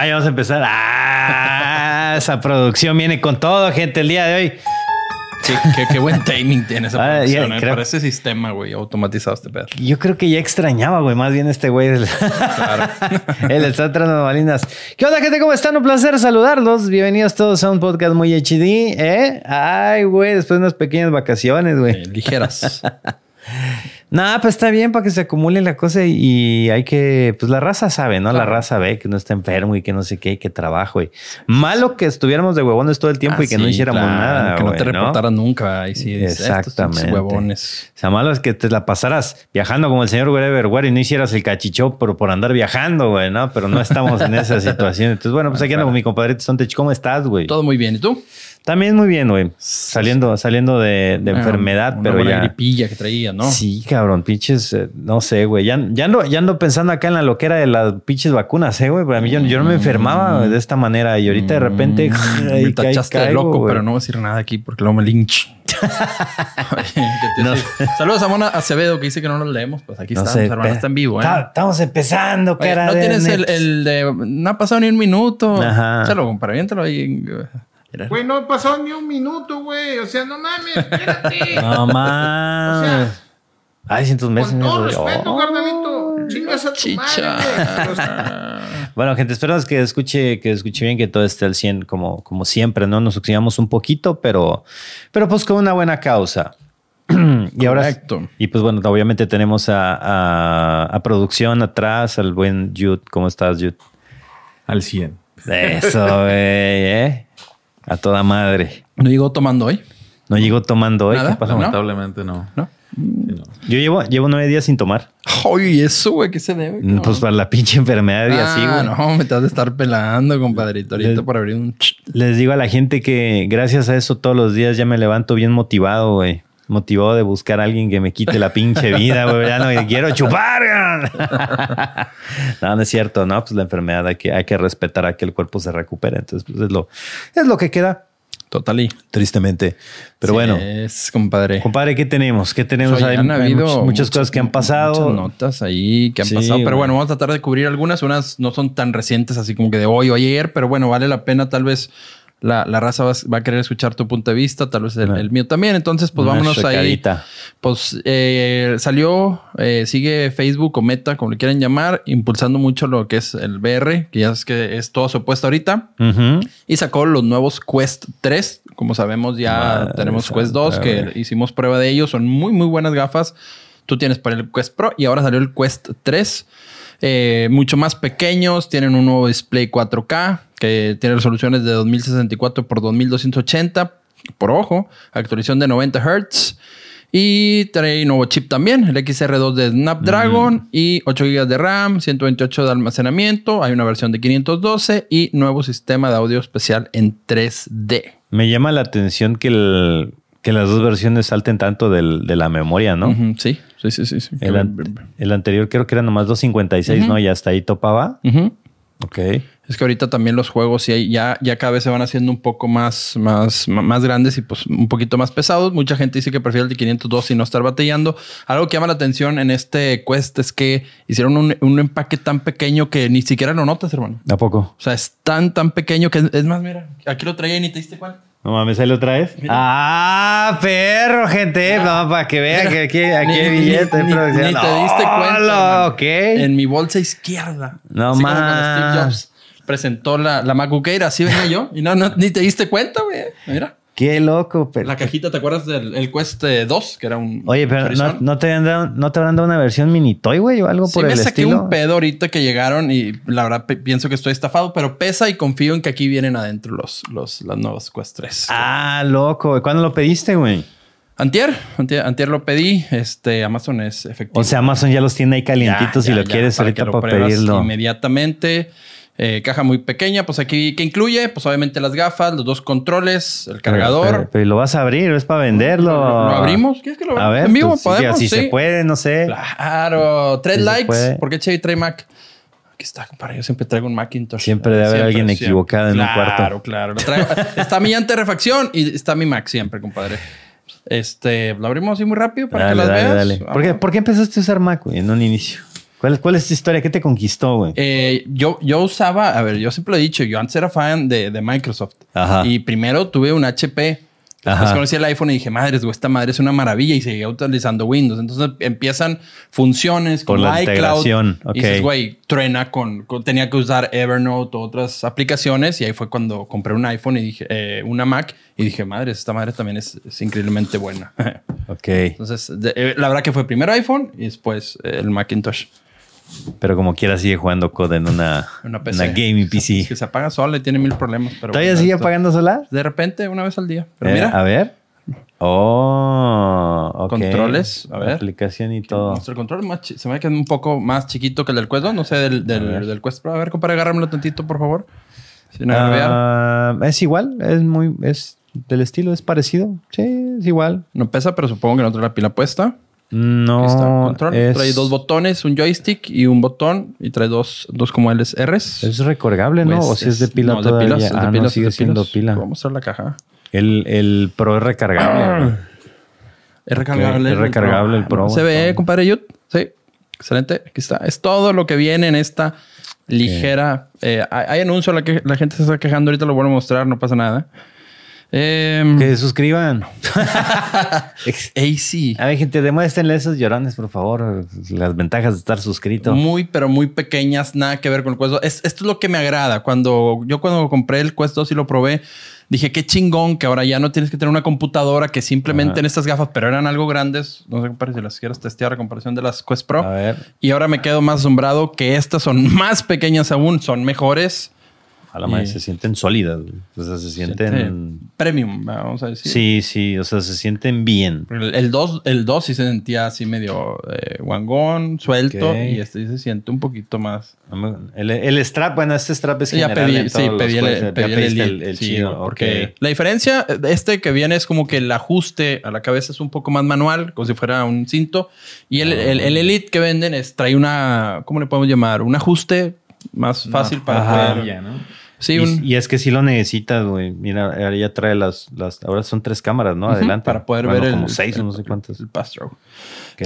Ahí vamos a empezar. Ah, esa producción viene con todo, gente, el día de hoy. Sí, qué, qué buen timing tiene esa Ah, producción. eh, creo- Para ese sistema, güey, automatizado este pedo. Yo creo que ya extrañaba, güey, más bien este güey. del- Él está tras las balinas. ¿Qué onda, gente? ¿Cómo están? Un placer saludarlos. Bienvenidos todos a un podcast muy HD, ¿eh? Ay, güey, después de unas pequeñas vacaciones, güey. Eh, ligeras. Nada, pues está bien para que se acumule la cosa y, y hay que, pues la raza sabe, ¿no? La raza ve que no está enfermo y que no sé qué, y que trabajo. Y malo que estuviéramos de huevones todo el tiempo Ah, y que no sí, hiciéramos claro, nada. Que no te reportaran nunca. Sí, estos Exactamente. huevones. O sea, malo es que te la pasaras viajando como el señor Wherever Where y no hicieras el cachichó por, por andar viajando, güey, ¿no? Pero no estamos en esa situación. Entonces, bueno, pues aquí ando con mi compadrito Sontech. ¿Cómo estás, güey? Todo muy bien. ¿Y tú? También muy bien, güey. Saliendo, saliendo de, de enfermedad, una pero buena ya. gripilla que traía, ¿no? Sí, cabrón, pinches, eh, no sé, güey. Ya, ya, ando, ya ando pensando acá en la loquera de las pinches vacunas, ¿eh, güey? Para mí, yo, yo no me enfermaba de esta manera y ahorita de repente. Mm, ay, me tachaste de caigo, loco, güey. pero no voy a decir nada aquí porque luego me lynch. No. Saludos a Mona Acevedo que dice que no nos leemos. Pues aquí No estamos, hermano. Está en vivo, ¿eh? Ta- Estamos empezando, Oye, cara no de tienes el, el de. No ha pasado ni un minuto. Ajá. Compadre. Aviéntalo ahí. Güey, no pasó ni un minuto, güey. O sea, no mames, espérate. No mames. O sea, Ay, cientos meses. Con todo respeto. Chingas a tu Chicha. madre, Bueno, gente, esperamos que escuche, que escuche bien, que todo esté al 100 como, como siempre, ¿no? Nos oxidamos un poquito, pero, pero pues con una buena causa. y ahora, Correcto. y pues bueno, obviamente tenemos a, a- a producción atrás, al buen Jude. ¿Cómo estás, Jude? Al 100. Eso, güey, ¿eh? A toda madre. ¿No llegó tomando hoy? No llegó tomando hoy. Nada. ¿no? Lamentablemente no. ¿No? Sí, no. Yo llevo, llevo nueve días sin tomar. Oye, eso, güey, ¿qué se debe? Mm, Pues para la pinche enfermedad y así, Ah, güey. no, me estás de estar pelando, compadrito. Ahorita Les- por abrir un... Les digo a la gente que gracias a eso todos los días ya me levanto bien motivado, güey. Motivado de buscar a alguien que me quite la pinche vida, güey. Ya no quiero chupar. no, no es cierto, no. Pues la enfermedad hay que, hay que respetar a que el cuerpo se recupere. Entonces, pues es lo, es lo que queda, Total y... tristemente. Pero Sí, bueno, Es, compadre. compadre, ¿qué tenemos? ¿Qué tenemos? Oye, Hay- han hay habido muchas, muchas cosas que han pasado. Muchas notas ahí que han Sí, pasado. Pero bueno, vamos a tratar de cubrir algunas. Unas no son tan recientes, así como que de hoy o ayer. Pero bueno, vale la pena tal vez... La, la raza va, va a querer escuchar tu punto de vista, tal vez el, el mío también. Entonces, pues una vámonos ahí. Pues eh, salió, eh, sigue Facebook o Meta, como le quieran llamar, impulsando mucho lo que es el VR, que ya es que es todo su apuesta ahorita. Ujú. Y sacó los nuevos Quest 3. Como sabemos, ya Madre tenemos santa, Quest 2, que hicimos prueba de ellos. Son muy, muy buenas gafas. Tú tienes para el Quest Pro y ahora salió el Quest 3. Eh, mucho más pequeños, tienen un nuevo display 4K que tiene resoluciones de 2064 por 2280 por ojo, actualización de 90 Hz y trae nuevo chip también, el XR2 de Snapdragon y 8 GB de RAM, 128 de almacenamiento, hay una versión de 512 y nuevo sistema de audio especial en 3D. Me llama la atención que, el- que las dos versiones salten tanto del- de la memoria, ¿no? Sí, sí, sí, sí. sí. El, an- el anterior creo que era nomás 256, ¿no? Y hasta ahí topaba. Ujú. Ok. Es que ahorita también los juegos ya, ya cada vez se van haciendo un poco más, más, más grandes y pues un poquito más pesados. Mucha gente dice que prefiere el de 502 y no estar batallando. Algo que llama la atención en este Quest es que hicieron un, un empaque tan pequeño que ni siquiera lo notas, hermano. ¿A poco? O sea, es tan, tan pequeño que es, es más, mira, aquí lo traía y ni te diste cuenta. No mames, ahí lo traes. Ah, perro, gente. No, para que vean Mira, que aquí, aquí ni- hay ni- billete ni- producción. ni te diste cuenta, Hola, hermano. ok. En mi bolsa izquierda. No Steve Jobs presentó la, la MacBook Air, así venía yo. Y no, no, ni te diste cuenta, güey. Mira. Qué loco, pero. La cajita, ¿te acuerdas del el Quest eh, 2? Que era un. Oye, pero ¿no, no te habrán dado, ¿no te habrán dado una versión mini toy, güey? O algo Sí por me el saqué estilo. un pedo ahorita que llegaron y la verdad pienso que estoy estafado, pero pesa y confío en que aquí vienen adentro los, los, las nuevas Quest 3. Ah, loco. ¿Cuándo lo pediste, güey? Antier, antier, antier lo pedí. Este, Amazon es efectivo. O sea, Amazon ya los tiene ahí calientitos Ya, lo ya, quieres ahorita que lo para pruebas pedirlo. Inmediatamente. Eh, caja muy pequeña, pues aquí, ¿qué incluye? Pues obviamente las gafas, los dos controles, el cargador. Pero, pero- pero lo vas a abrir, es para venderlo. ¿Lo, lo abrimos? ¿Quieres que lo A ver, en vivo? pues, si Sí. se puede, no sé. Claro, tres likes. ¿Por qué Chevy trae Mac? Aquí está, compadre. Yo siempre traigo un Macintosh. Siempre debe haber alguien equivocado en un cuarto. Claro, claro. Está mi llanta de refacción y está mi Mac siempre, compadre. Este, lo abrimos así muy rápido para Dale, que las dale, veas. dale. ¿Por qué, por qué empezaste a usar Mac, güey, en un inicio? ¿Cuál, ¿Cuál es tu historia? ¿Qué te conquistó, güey? Eh, yo, yo usaba, a ver, yo siempre lo he dicho, yo antes era fan de, de Microsoft. Ajá. Y primero tuve un HP. Después Ajá. conocí el iPhone y dije, madres, güey, esta madre es una maravilla y seguía utilizando Windows. Entonces empiezan funciones como la iCloud. integración, Y dices, güey, truena con, con- Tenía que usar Evernote o otras aplicaciones. Y ahí fue cuando compré un iPhone y dije, eh, una Mac. Y dije, madres, esta madre también es, es increíblemente buena. Ok. Entonces, de- eh, la verdad que fue primero iPhone y después eh, el Macintosh. Pero como quiera sigue jugando COD en una, Una PC. una gaming Es PC. que se apaga sola y tiene mil problemas. Pero ¿Todavía bueno, sigue esto- apagando solar? De repente, una vez al día. Pero Eh, mira, a ver. Oh. Controles, a ver. Aplicación y todo. nuestro control más se me ve que es un poco más chiquito que el del Quest 2. No sé, del, del, del Quest Pro. A ver, compadre, agárramelo tantito, por favor. Sin. Ah, es igual, es muy, es del estilo, es parecido. Sí, es igual. No pesa, pero supongo que no trae la pila puesta. No. Está, control. es, Trae dos botones, un joystick y un botón. Y trae dos, dos como LRs. Es recargable, ¿no? Pues o si es de pila no, todavía. pilas, de ah, no, pilas, sigue de siendo pilas. pila. Voy a mostrar la caja. El, el Pro es recargable. Es recargable. Es recargable el Pro, Se ve, compadre Yud. Sí. Excelente. Aquí está. Es todo lo que viene en esta ligera. eh, hay, hay anuncio, la, que, la gente se está quejando. Ahorita lo vuelvo a mostrar, no pasa nada. Eh, que se suscriban. AC. A ver, gente, demuéstrenle a esos llorones, por favor, las ventajas de estar suscrito. Muy, pero muy pequeñas, nada que ver con el Quest 2. Es- esto es lo que me agrada. Cuando yo cuando compré el Quest 2 y lo probé, dije qué chingón que ahora ya no tienes que tener una computadora que simplemente Ajá. en estas gafas, pero eran algo grandes. No sé si las quieres testear a comparación de las Quest Pro. A ver, Y ahora me quedo más asombrado que estas son más pequeñas aún, son mejores. A la madre se sienten sólidas. O sea, se sienten. premium, vamos a decir. Sí, sí, o sea, se sienten bien. El, el 2 el 2 sí se sentía así medio eh, guangón, suelto. Ok. Y este sí se siente un poquito más. No El, el strap, bueno, este strap es Ya general pedí, en sí, los pedí el, pedí el el Sí, chido, porque ok. la diferencia, este que viene es como que el ajuste a la cabeza es un poco más manual, como si fuera un cinto. Y el, el- el Elite que venden es, trae una, ¿cómo le podemos llamar? Un ajuste más fácil para ajá. Ya, ¿no? Sí, y, un, y es que sí lo necesitas, güey. Mira, ahora ya trae las, las. Ahora son tres cámaras, ¿no? Adelante. para poder Bueno, ver el, Como seis o el- no sé cuántas. el. Ok.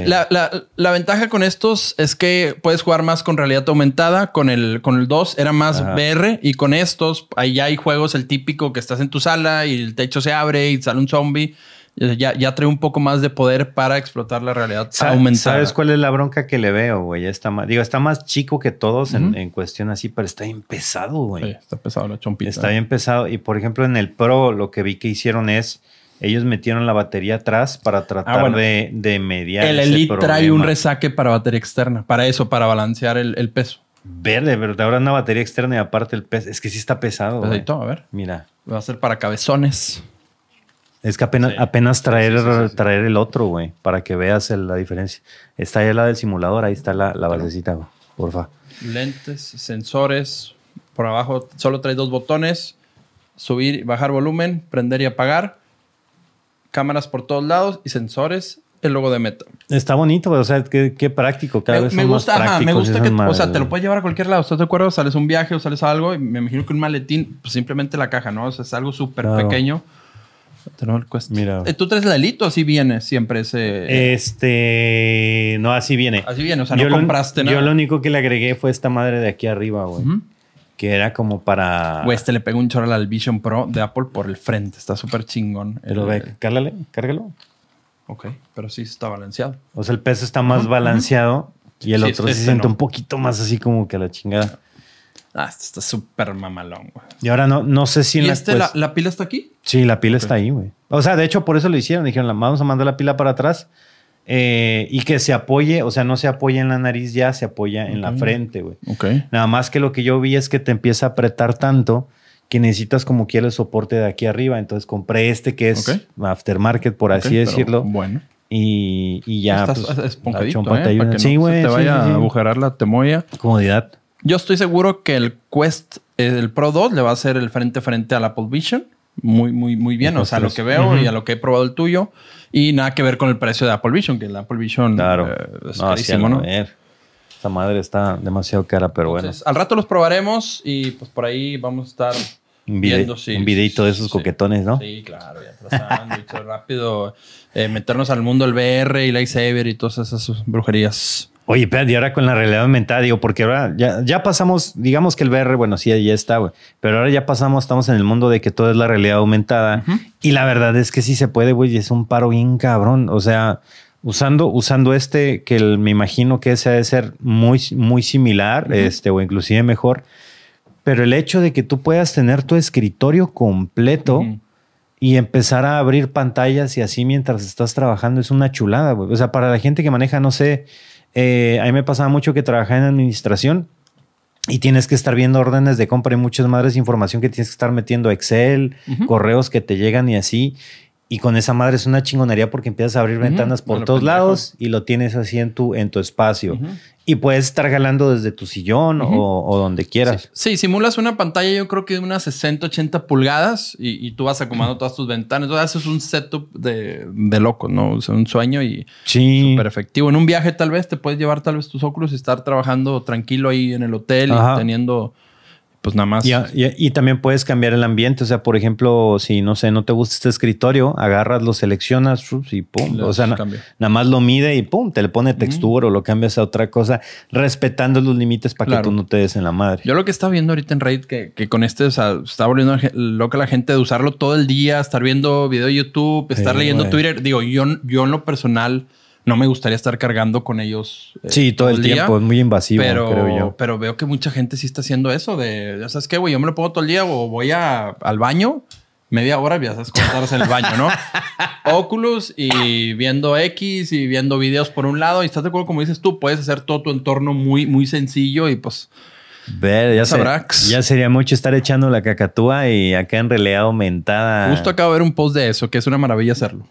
La, la- la ventaja con estos es que puedes jugar más con realidad aumentada. Con el, con el 2 era más Ajá. VR y con estos, ahí ya hay juegos, el típico que estás en tu sala y el techo se abre y sale un zombie. Ya, ya trae un poco más de poder para explotar la realidad aumentada. ¿Sabes cuál es la bronca que le veo, güey? Está más, digo, está más chico que todos en, en cuestión así, pero está bien pesado, güey. Sí, está pesado la chompita. Está bien pesado. Y por ejemplo, en el Pro, lo que vi que hicieron es. Ellos metieron la batería atrás para tratar Ah, bueno. de, de mediar. El ese Elite trae un resaque para batería externa. Para eso, para balancear el, el peso. Verde, ¿verdad? Ahora una batería externa y aparte el peso. Es que sí está pesado. Pesadito, a ver. Mira. Va a ser para cabezones. Es que apenas, Sí. apenas traer, Sí, sí, traer el otro, güey, para que veas el- la diferencia. Está ahí la del simulador, ahí está la, la basecita, güey, porfa. Lentes, sensores. Por abajo solo trae dos botones. Subir y bajar volumen, prender y apagar. Cámaras por todos lados y sensores. El logo de Meta. Está bonito, güey, o sea, qué, qué práctico. Cada Me, vez me son más gusta, ajá, me gusta que, o madres, sea, te lo puedes llevar a cualquier lado. ¿Estás de acuerdo? Sales a un viaje o sales a algo y me imagino que un maletín, pues simplemente la caja, ¿no? O sea, es algo súper Claro. pequeño. Quest. Mira. Eh, ¿Tú traes la Elite o así viene siempre ese? Este, no, así viene. así viene, o sea, no yo lo- compraste nada. Yo lo único que le agregué fue esta madre de aquí arriba, güey. Que era como para... Güey, este le pegó un chorro al Vision Pro de Apple por el frente. Está súper chingón. Pero El- ve, cárgale, cárgalo. Ok, pero sí está balanceado. O sea, el peso está más balanceado y el Sí, otro este se siente no. un poquito más así como que a la chingada. Ah, este está súper mamalón, güey. Y ahora no, no sé si en ¿Y la este, la, cuest- la pila está aquí? Sí, la pila está ahí, güey. O sea, de hecho, por eso lo hicieron. Dijeron, la- vamos a mandar la pila para atrás eh, y que se apoye, o sea, no se apoya en la nariz ya, se apoya en la frente, güey. Ok. Nada más que lo que yo vi es que te empieza a apretar tanto que necesitas como quiera el soporte de aquí arriba. Entonces compré este que es Ok. aftermarket, por así decirlo. Bueno. Y, y ya. Está pues, la esponjadito, ¿eh? Para que sí, no güey. se te sí, vaya sí, sí. a agujerar la temoya. Comodidad. Yo estoy seguro que el Quest, eh, el Pro 2, le va a hacer el frente a frente al Apple Vision. Muy, muy, muy bien. O sea, lo Quest que 3. veo y a lo que he probado el tuyo. Y nada que ver con el precio de Apple Vision, que el Apple Vision Claro. eh, es No, carísimo, a ¿no? Esa madre está demasiado cara, pero bueno. Entonces, al rato los probaremos y pues por ahí vamos a estar Un, viendo si- un videito de esos sí. coquetones, ¿no? Sí, claro, ya trazando rápido. eh, meternos al mundo del VR y lightsaber y todas esas brujerías. Oye, pero y ahora con la realidad aumentada, digo, porque ahora ya, ya pasamos, digamos que el VR, bueno, sí, ya está, güey. Pero ahora ya pasamos, estamos en el mundo de que todo es la realidad aumentada. Y la verdad es que sí se puede, güey, y es un paro bien cabrón. O sea, usando, usando este, que el- me imagino que ese ha de ser muy, muy similar, este, o inclusive mejor. Pero el hecho de que tú puedas tener tu escritorio completo y empezar a abrir pantallas y así mientras estás trabajando es una chulada, güey. O sea, para la gente que maneja, no sé, eh, a mí me pasaba mucho que trabajaba en administración y tienes que estar viendo órdenes de compra y muchas madres información que tienes que estar metiendo Excel, Ujú. correos que te llegan y así. Y con esa madre es una chingonería porque empiezas a abrir ventanas por a todos lados y lo tienes así en tu, en tu espacio. Y puedes estar jalando desde tu sillón o, o donde quieras. Sí, simulas una pantalla yo creo que de unas 60, 80 pulgadas y, y tú vas acomodando todas tus ventanas. Entonces haces un setup de, de loco, ¿no? O sea, un sueño y Sí. súper efectivo. En un viaje tal vez te puedes llevar tal vez tus óculos y estar trabajando tranquilo ahí en el hotel Ajá. y teniendo pues nada más. Y, y- y también puedes cambiar el ambiente. O sea, por ejemplo, si no sé, no te gusta este escritorio, agarras, lo seleccionas y pum. O sea, na- nada más lo mide y pum, te le pone textura o lo cambias a otra cosa, respetando los límites para Claro. que tú no te des en la madre. Yo lo que estaba viendo ahorita en Reddit, que, que con este, o sea, está volviendo loca la gente de usarlo todo el día, estar viendo video de YouTube, estar Sí, leyendo güey. Twitter. Digo, yo, yo en lo personal no me gustaría estar cargando con ellos. eh, sí, todo el día, tiempo. Es muy invasivo, pero, creo yo. pero veo que mucha gente sí está haciendo eso de, ya sabes qué, güey, yo me lo pongo todo el día o voy a- al baño, media hora, ya sabes en el baño, ¿no? Oculus y viendo X y viendo videos por un lado y estás de acuerdo como dices tú, puedes hacer todo tu entorno muy, muy sencillo y pues... Ver, ya, se- sabrás. ya sería mucho estar echando la cacatúa y acá en realidad aumentada. Justo acabo de ver un post de eso, que es una maravilla hacerlo.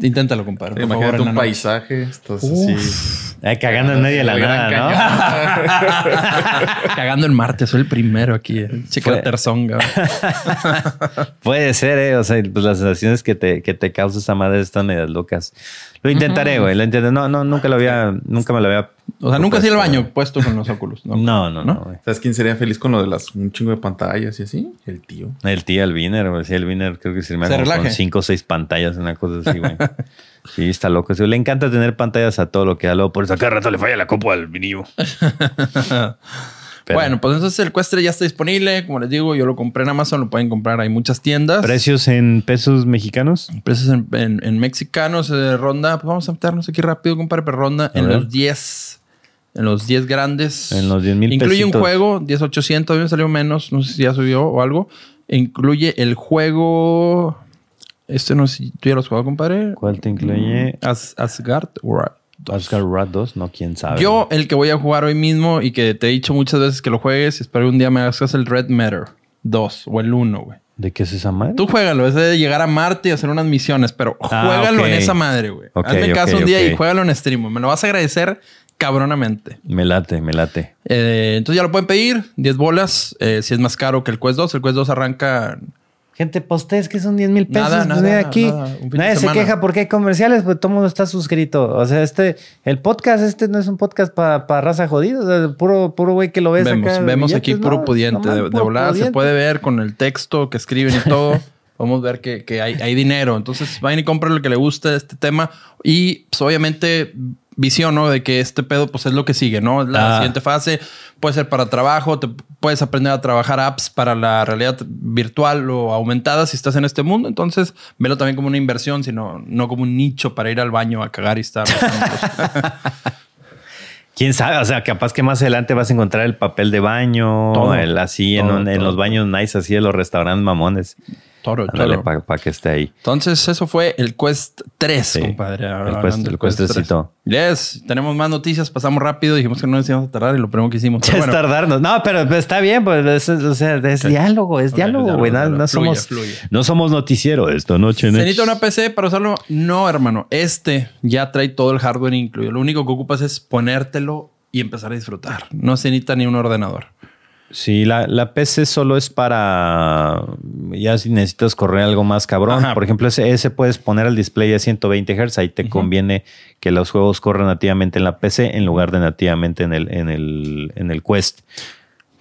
Inténtalo, compadre. por Imagínate favor, un paisaje. Estás así. Ay, cagando en medio de la nada, ¿no? Cagando en Marte, soy el primero aquí. eh. Chica Fue- terzonga. Puede ser, ¿eh? O sea, pues las sensaciones que te, que te causa esa madre están medias locas. Lo intentaré, güey. Lo intentaré. No, no, nunca lo había, nunca me lo había. O sea, nunca al propuesto, baño puesto con los óculos. ¿no? No, no, no. ¿Sabes quién sería feliz con lo de las un chingo de pantallas y así? El tío. El tío Albiner, güey. Sí, Albiner creo que se me con cinco o seis pantallas, una cosa así, güey. Sí, está loco. Sí, le encanta tener pantallas a todo lo que da. Luego por eso a cada rato le falla la copa al vinilo. Pero- Bueno, pues entonces el Quest 3 ya está disponible. Como les digo, yo lo compré en Amazon, lo pueden comprar. Hay muchas tiendas. ¿Precios en pesos mexicanos? Precios en, en- en mexicanos, eh, ronda. Pues vamos a meternos aquí rápido, compadre, pero ronda en ver. los 10. En los 10 grandes. En los 10 mil Incluye un juego, 10800, a mí me salió menos, no sé si ya subió o algo. Incluye el juego. Este no sé si tú ya lo has jugado, compadre. ¿Cuál te incluye? As, Asgard Wrath. Oscar Rat 2, no, quién sabe. Yo, el que voy a jugar hoy mismo y que te he dicho muchas veces que lo juegues, y espero que un día me hagas el Red Matter 2 o el 1, güey. ¿De qué es esa madre? Tú juégalo, es de llegar a Marte y hacer unas misiones, pero Ah, juégalo en esa madre, güey. Hazme caso un día y juégalo en stream. Me lo vas a agradecer cabronamente. Me late, me late. Eh, entonces ya lo pueden pedir, 10 bolas. eh, si es más caro que el Quest 2, el Quest 2 arranca. Gente, pues ustedes que son 10 mil pesos. Nada, pues, nada, aquí. nada, de Nadie se queja porque hay comerciales, pues todo el mundo está suscrito. O sea, este, el podcast, este no es un podcast para raza jodida. O sea, puro, puro güey que lo ves Vemos, acá. vemos billetes, aquí puro no, pudiente. de, de volada se puede ver con el texto que escriben y todo. Podemos ver que, que hay, hay dinero. Entonces, vayan y compren lo que le guste este tema. Y pues, obviamente, visión, ¿no? De que este pedo, pues es lo que sigue, ¿no? La Ah. siguiente fase. Puede ser para trabajo, te puedes aprender a trabajar apps para la realidad virtual o aumentada si estás en este mundo. Entonces, velo también como una inversión, sino no como un nicho para ir al baño a cagar y estar. Quién sabe, o sea, capaz que más adelante vas a encontrar el papel de baño, Todo. el así en, Todo, en los baños nice, así de los restaurantes mamones. Toro, toro. para que esté ahí. Entonces, eso fue el Quest 3, Sí. compadre. El Quest- el Quest 3cito. Yes, tenemos más noticias. Pasamos rápido. Dijimos que no nos íbamos a tardar y lo primero que hicimos. Pero es bueno, tardarnos. No, pero está bien, pues es, o sea, es diálogo, es Ok, diálogo, güey. No, no somos, fluye. no somos noticiero esta noche. ¿Se necesita una PC para usarlo? No, hermano. Este ya trae todo el hardware incluido. Lo único que ocupas es ponértelo y empezar a disfrutar. No se necesita ni un ordenador. Sí, la, la PC solo es para. Ya si necesitas correr algo más cabrón. Ajá. Por ejemplo, ese, ese puedes poner al display a 120 Hz. Ahí te conviene que los juegos corran nativamente en la PC en lugar de nativamente en el, en el, en el Quest.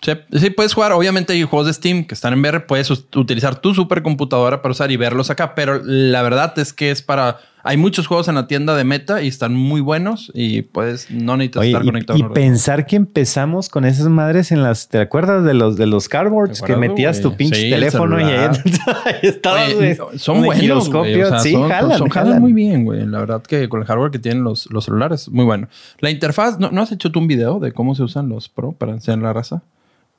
Sí, sí, puedes jugar. Obviamente hay juegos de Steam que están en VR. Puedes utilizar tu supercomputadora para usar y verlos acá. Pero la verdad es que es para Hay muchos juegos en la tienda de Meta y están muy buenos y puedes no necesitas Oye, estar y, conectado. y a pensar que empezamos con esas madres en las... ¿Te acuerdas de los, de los cardboards ¿Te que metías güey? tu pinche Sí, el teléfono y ahí, estabas, Oye, son buenos. güey. O sea, sí, son, jalan, son- jalan jalan. muy bien, güey. La verdad que con el hardware que tienen los, los celulares, muy bueno. La interfaz, ¿no, ¿no has hecho tú un video de cómo se usan los Pro para enseñar la raza?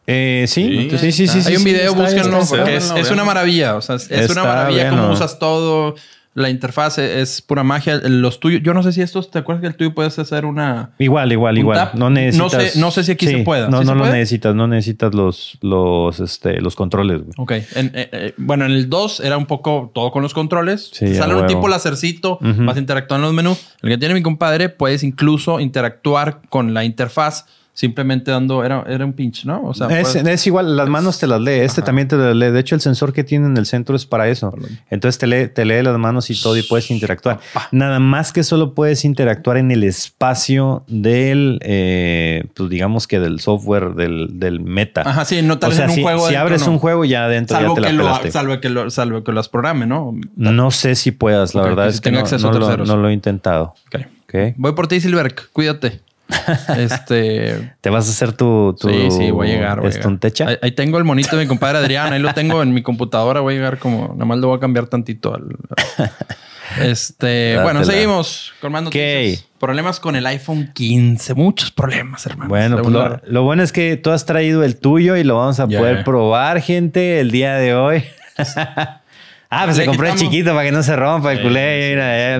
Eh, sí, Sí, sí, sí, sí, sí. Hay un sí, video, está- búsquenlo, está- porque está- es, es una maravilla. O sea, es, es una Está maravilla bueno. cómo usas todo. La interfaz es, pura magia. Los tuyos, yo no sé si estos, ¿te acuerdas que el tuyo puedes hacer una. Igual, igual, Un igual. tap. No necesitas. No sé- no sé si aquí se pueda. No, ¿Sí no lo puede? necesitas. No necesitas los, los, este, los controles. güey. Ok. En- eh, eh, bueno, en el 2 era un poco todo con los controles. Sí, Sale un tipo lacercito, Ujú. vas a interactuar en los menús. El que tiene mi compadre, puedes incluso interactuar con la interfaz simplemente dando. Era, era un pinch, ¿no? O sea, es, igual, las manos te las lee. Este también te las lee. De hecho, el sensor que tiene en el centro es para eso. Entonces te lee, te lee las manos y todo y puedes interactuar. Nada más que solo puedes interactuar en el espacio del, eh, pues digamos que del software del, del meta. Ajá, sí, no tal o sea, en un si, juego. si abres no. un juego ya adentro Salvo ya te que, la lo, salvo, que lo, salvo que las programe, ¿no? No sé si puedas, la verdad que es que no, lo, terceros. no lo he intentado. Voy por ti, Silverk. Cuídate. este. ¿Te vas a hacer tu, tu Sí, sí, voy a llegar. Voy a llegar. estontecha? Ahí, ahí tengo el monito de mi compadre Adrián. Ahí lo tengo en mi computadora. Voy a llegar como... Nada más lo voy a cambiar tantito al... Este... bueno, seguimos con más noticias. Problemas con el iPhone 15. Muchos problemas, hermano. Bueno, pues lo, lo bueno es que tú has traído el tuyo y lo vamos a poder probar, gente, el día de hoy. ah, pues se compró el chiquito para que no se rompa el culé. eh.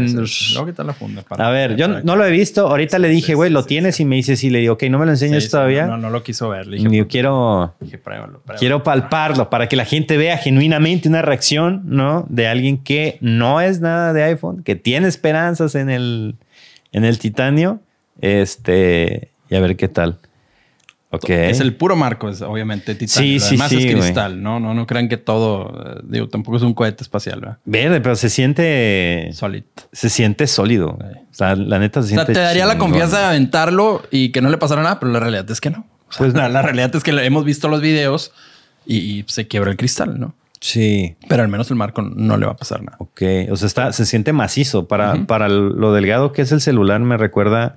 quitar la funda. para- A ver, yo para- no lo he visto. Ahorita le dije, güey, sí, ¿lo sí, tienes? Y me dice, sí, le digo, ok, no me lo sí, todavía. No, no lo quiso ver. Le dije, Yo quiero, dije, pruébalo, pruébalo. quiero palparlo para que la gente vea genuinamente una reacción, ¿no? De alguien que no es nada de iPhone, que tiene esperanzas en el, en el titanio. Este, y a ver qué tal. Ok. Es el puro marco, es, obviamente, titanio. Sí, sí, sí, es cristal, ¿no? No, no crean que todo... eh, digo, tampoco es un cohete espacial, ¿verdad? Verde, pero se siente. Solid. Se siente sólido. O sea, la neta se O sea, siente. te daría la confianza de aventarlo y que no le pasara nada, pero la realidad es que no. O sea, Pues- la, la realidad es que hemos visto los videos y, y se quiebra el cristal, ¿no? Sí. Pero al menos el marco no le va a pasar nada. Ok. O sea, está, se siente macizo. Para, para lo delgado que es el celular, me recuerda.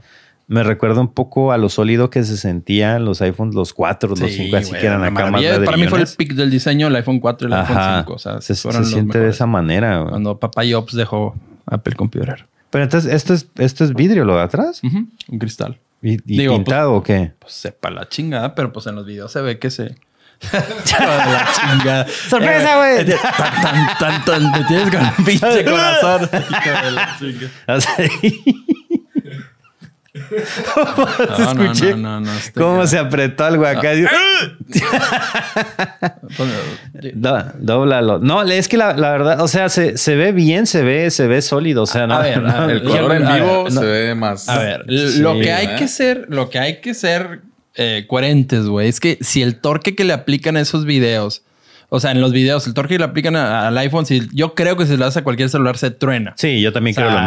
Me recuerda un poco a lo sólido que se sentían los iPhones, los 4, los 5, así güey, que eran acá más. Para mí fue el ladrillones. pic del diseño, el iPhone 4 y el Ajá. iPhone 5. O sea, se, se siente de esa manera. güey. Cuando Papá Jobs dejó Apple Computer. Pero entonces, ¿esto es, ¿esto es vidrio lo de atrás? Un cristal. ¿Y, y Digo, pintado o qué? Pues sepa la chingada, pero pues en los videos se ve que se. La chingada. ¡Sorpresa, güey! Eh, Tan, tan, tan, tan. Te tienes con el pinche corazón. Hijo de la chingada. O sea, No, te no, escuché no, no, no, cómo se apretó algo acá. Do- Dóblalo. No, es que la, la verdad, o sea, se, se ve bien, se ve, se ve sólido. O sea, no. A ver, no- a ver, El color en ver, vivo no. se ve más. A ver, Sí, lo que hay ¿eh? que ser, lo que hay que ser eh, coherentes, güey, es que si el torque que le aplican a esos videos, o sea, en los videos, el torque que le aplican a- al iPhone, si yo creo que si lo hace a cualquier celular se truena. Sí, yo también O sea, creo lo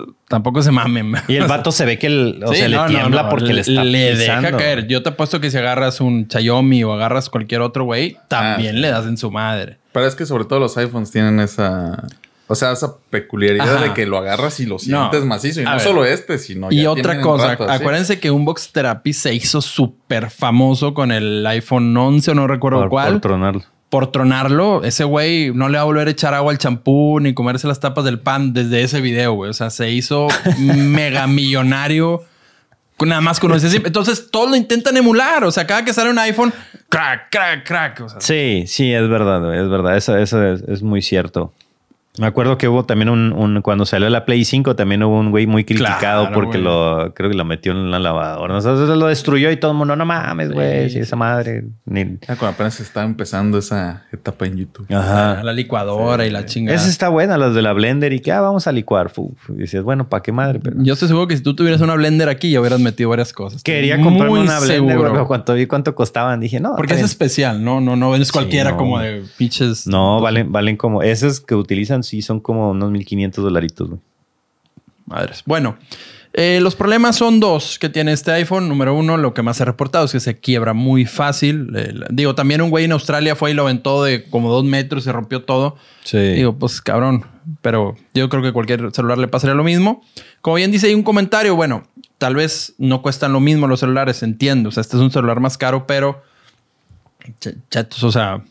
mismo. Tampoco se mamen. Y el vato se ve que el, o Sí, sea, no, le tiembla no, porque le está le pisando. deja caer. Yo te apuesto que si agarras un Xiaomi o agarras cualquier otro güey, también Ah. le das en su madre. Pero es que sobre todo los iPhones tienen esa. O sea, esa peculiaridad Ajá. de que lo agarras y lo No. sientes macizo. Y A no ver. solo este, sino. Y ya otra cosa, rato acuérdense que Unbox Therapy se hizo súper famoso con el iPhone 11 o no recuerdo por, cuál. por tronarlo. Por tronarlo, ese güey no le va a volver a echar agua al champú ni comerse las tapas del pan desde ese video, güey. O sea, se hizo mega millonario nada más con ese. Entonces, todos lo intentan emular. O sea, cada que sale un iPhone, crack, crack, crack. O sea, Sí, sí, es verdad, es verdad. Eso, eso es, es muy cierto. Me acuerdo que hubo también un, un- cuando salió la Play 5 también hubo un güey muy criticado Claro, porque güey. lo creo que lo metió en la lavadora. O sea, lo destruyó y todo el mundo, no mames, güey, esa madre. Ni... Ah, Cuando apenas está empezando esa etapa en YouTube. Ajá. la licuadora y la chingada. Esa está buena, las de la blender y que ah, vamos a licuar. Y dices, bueno, ¿para qué madre? Pero Yo estoy seguro que si tú tuvieras una blender aquí, ya hubieras metido varias cosas. Estoy quería comprarme una blender, seguro. pero cuando vi cuánto costaban, dije, no. Porque es bien. especial, ¿no? No, no es cualquiera no. como de pinches. No, valen, valen como. Esas que utilizan sí son como unos 1500 dolaritos, güey. Madres. Bueno, eh, los problemas son dos que tiene este iPhone. Número uno, lo que más se ha reportado es que se quiebra muy fácil. Eh, digo, también un güey en Australia fue y lo aventó de como dos metros y se rompió todo. Sí. Digo, pues cabrón, pero yo creo que cualquier celular le pasaría lo mismo. Como bien dice, hay un comentario, bueno, tal vez no cuestan lo mismo los celulares, entiendo. O sea, este es un celular más caro, pero ch- chatos, o sea,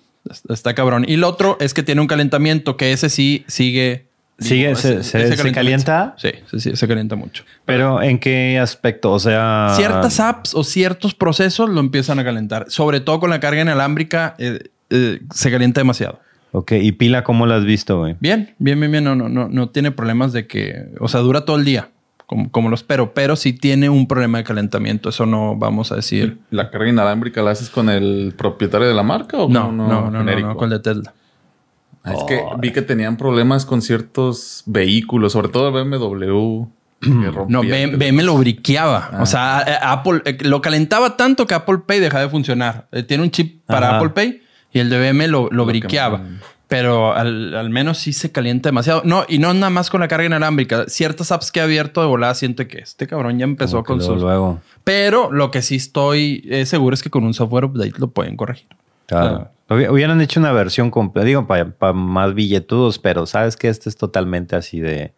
está cabrón. Y lo otro es que tiene un calentamiento que ese sí sigue. ¿Sigue? digo, ¿Se- se- se calienta? Sí, sí, sí, se calienta mucho. Pero ¿en qué aspecto? O sea... Ciertas apps o ciertos procesos lo empiezan a calentar. Sobre todo con la carga inalámbrica, eh, eh, se calienta demasiado. Ok, ¿y pila cómo la has visto, güey? Bien, bien, bien, bien. No, no, no, no tiene problemas de que, o sea, dura todo el día, como, como lo espero, pero sí tiene un problema de calentamiento. Eso no vamos a decir. ¿La carga inalámbrica la haces con el propietario de la marca o No, con no, uno no, no, no, con el de Tesla. Ah, Es que vi que tenían problemas con ciertos vehículos, sobre todo BMW. que No, el BM lo briqueaba. Ah. O sea, eh, Apple eh, lo calentaba tanto que Apple Pay dejaba de funcionar. Eh, Tiene un chip para Ajá. Apple Pay y el de BM lo, lo Lo briqueaba. Pero al, al menos sí se calienta demasiado. No, y no nada más con la carga inalámbrica. Ciertas apps que he abierto de volada siento que este cabrón ya empezó con luego. Luego. Pero lo que sí estoy eh, seguro es que con un software update lo pueden corregir. Claro. Hubi- Hubieran hecho una versión completa, digo, para más billetudos, pero sabes que este es totalmente así de,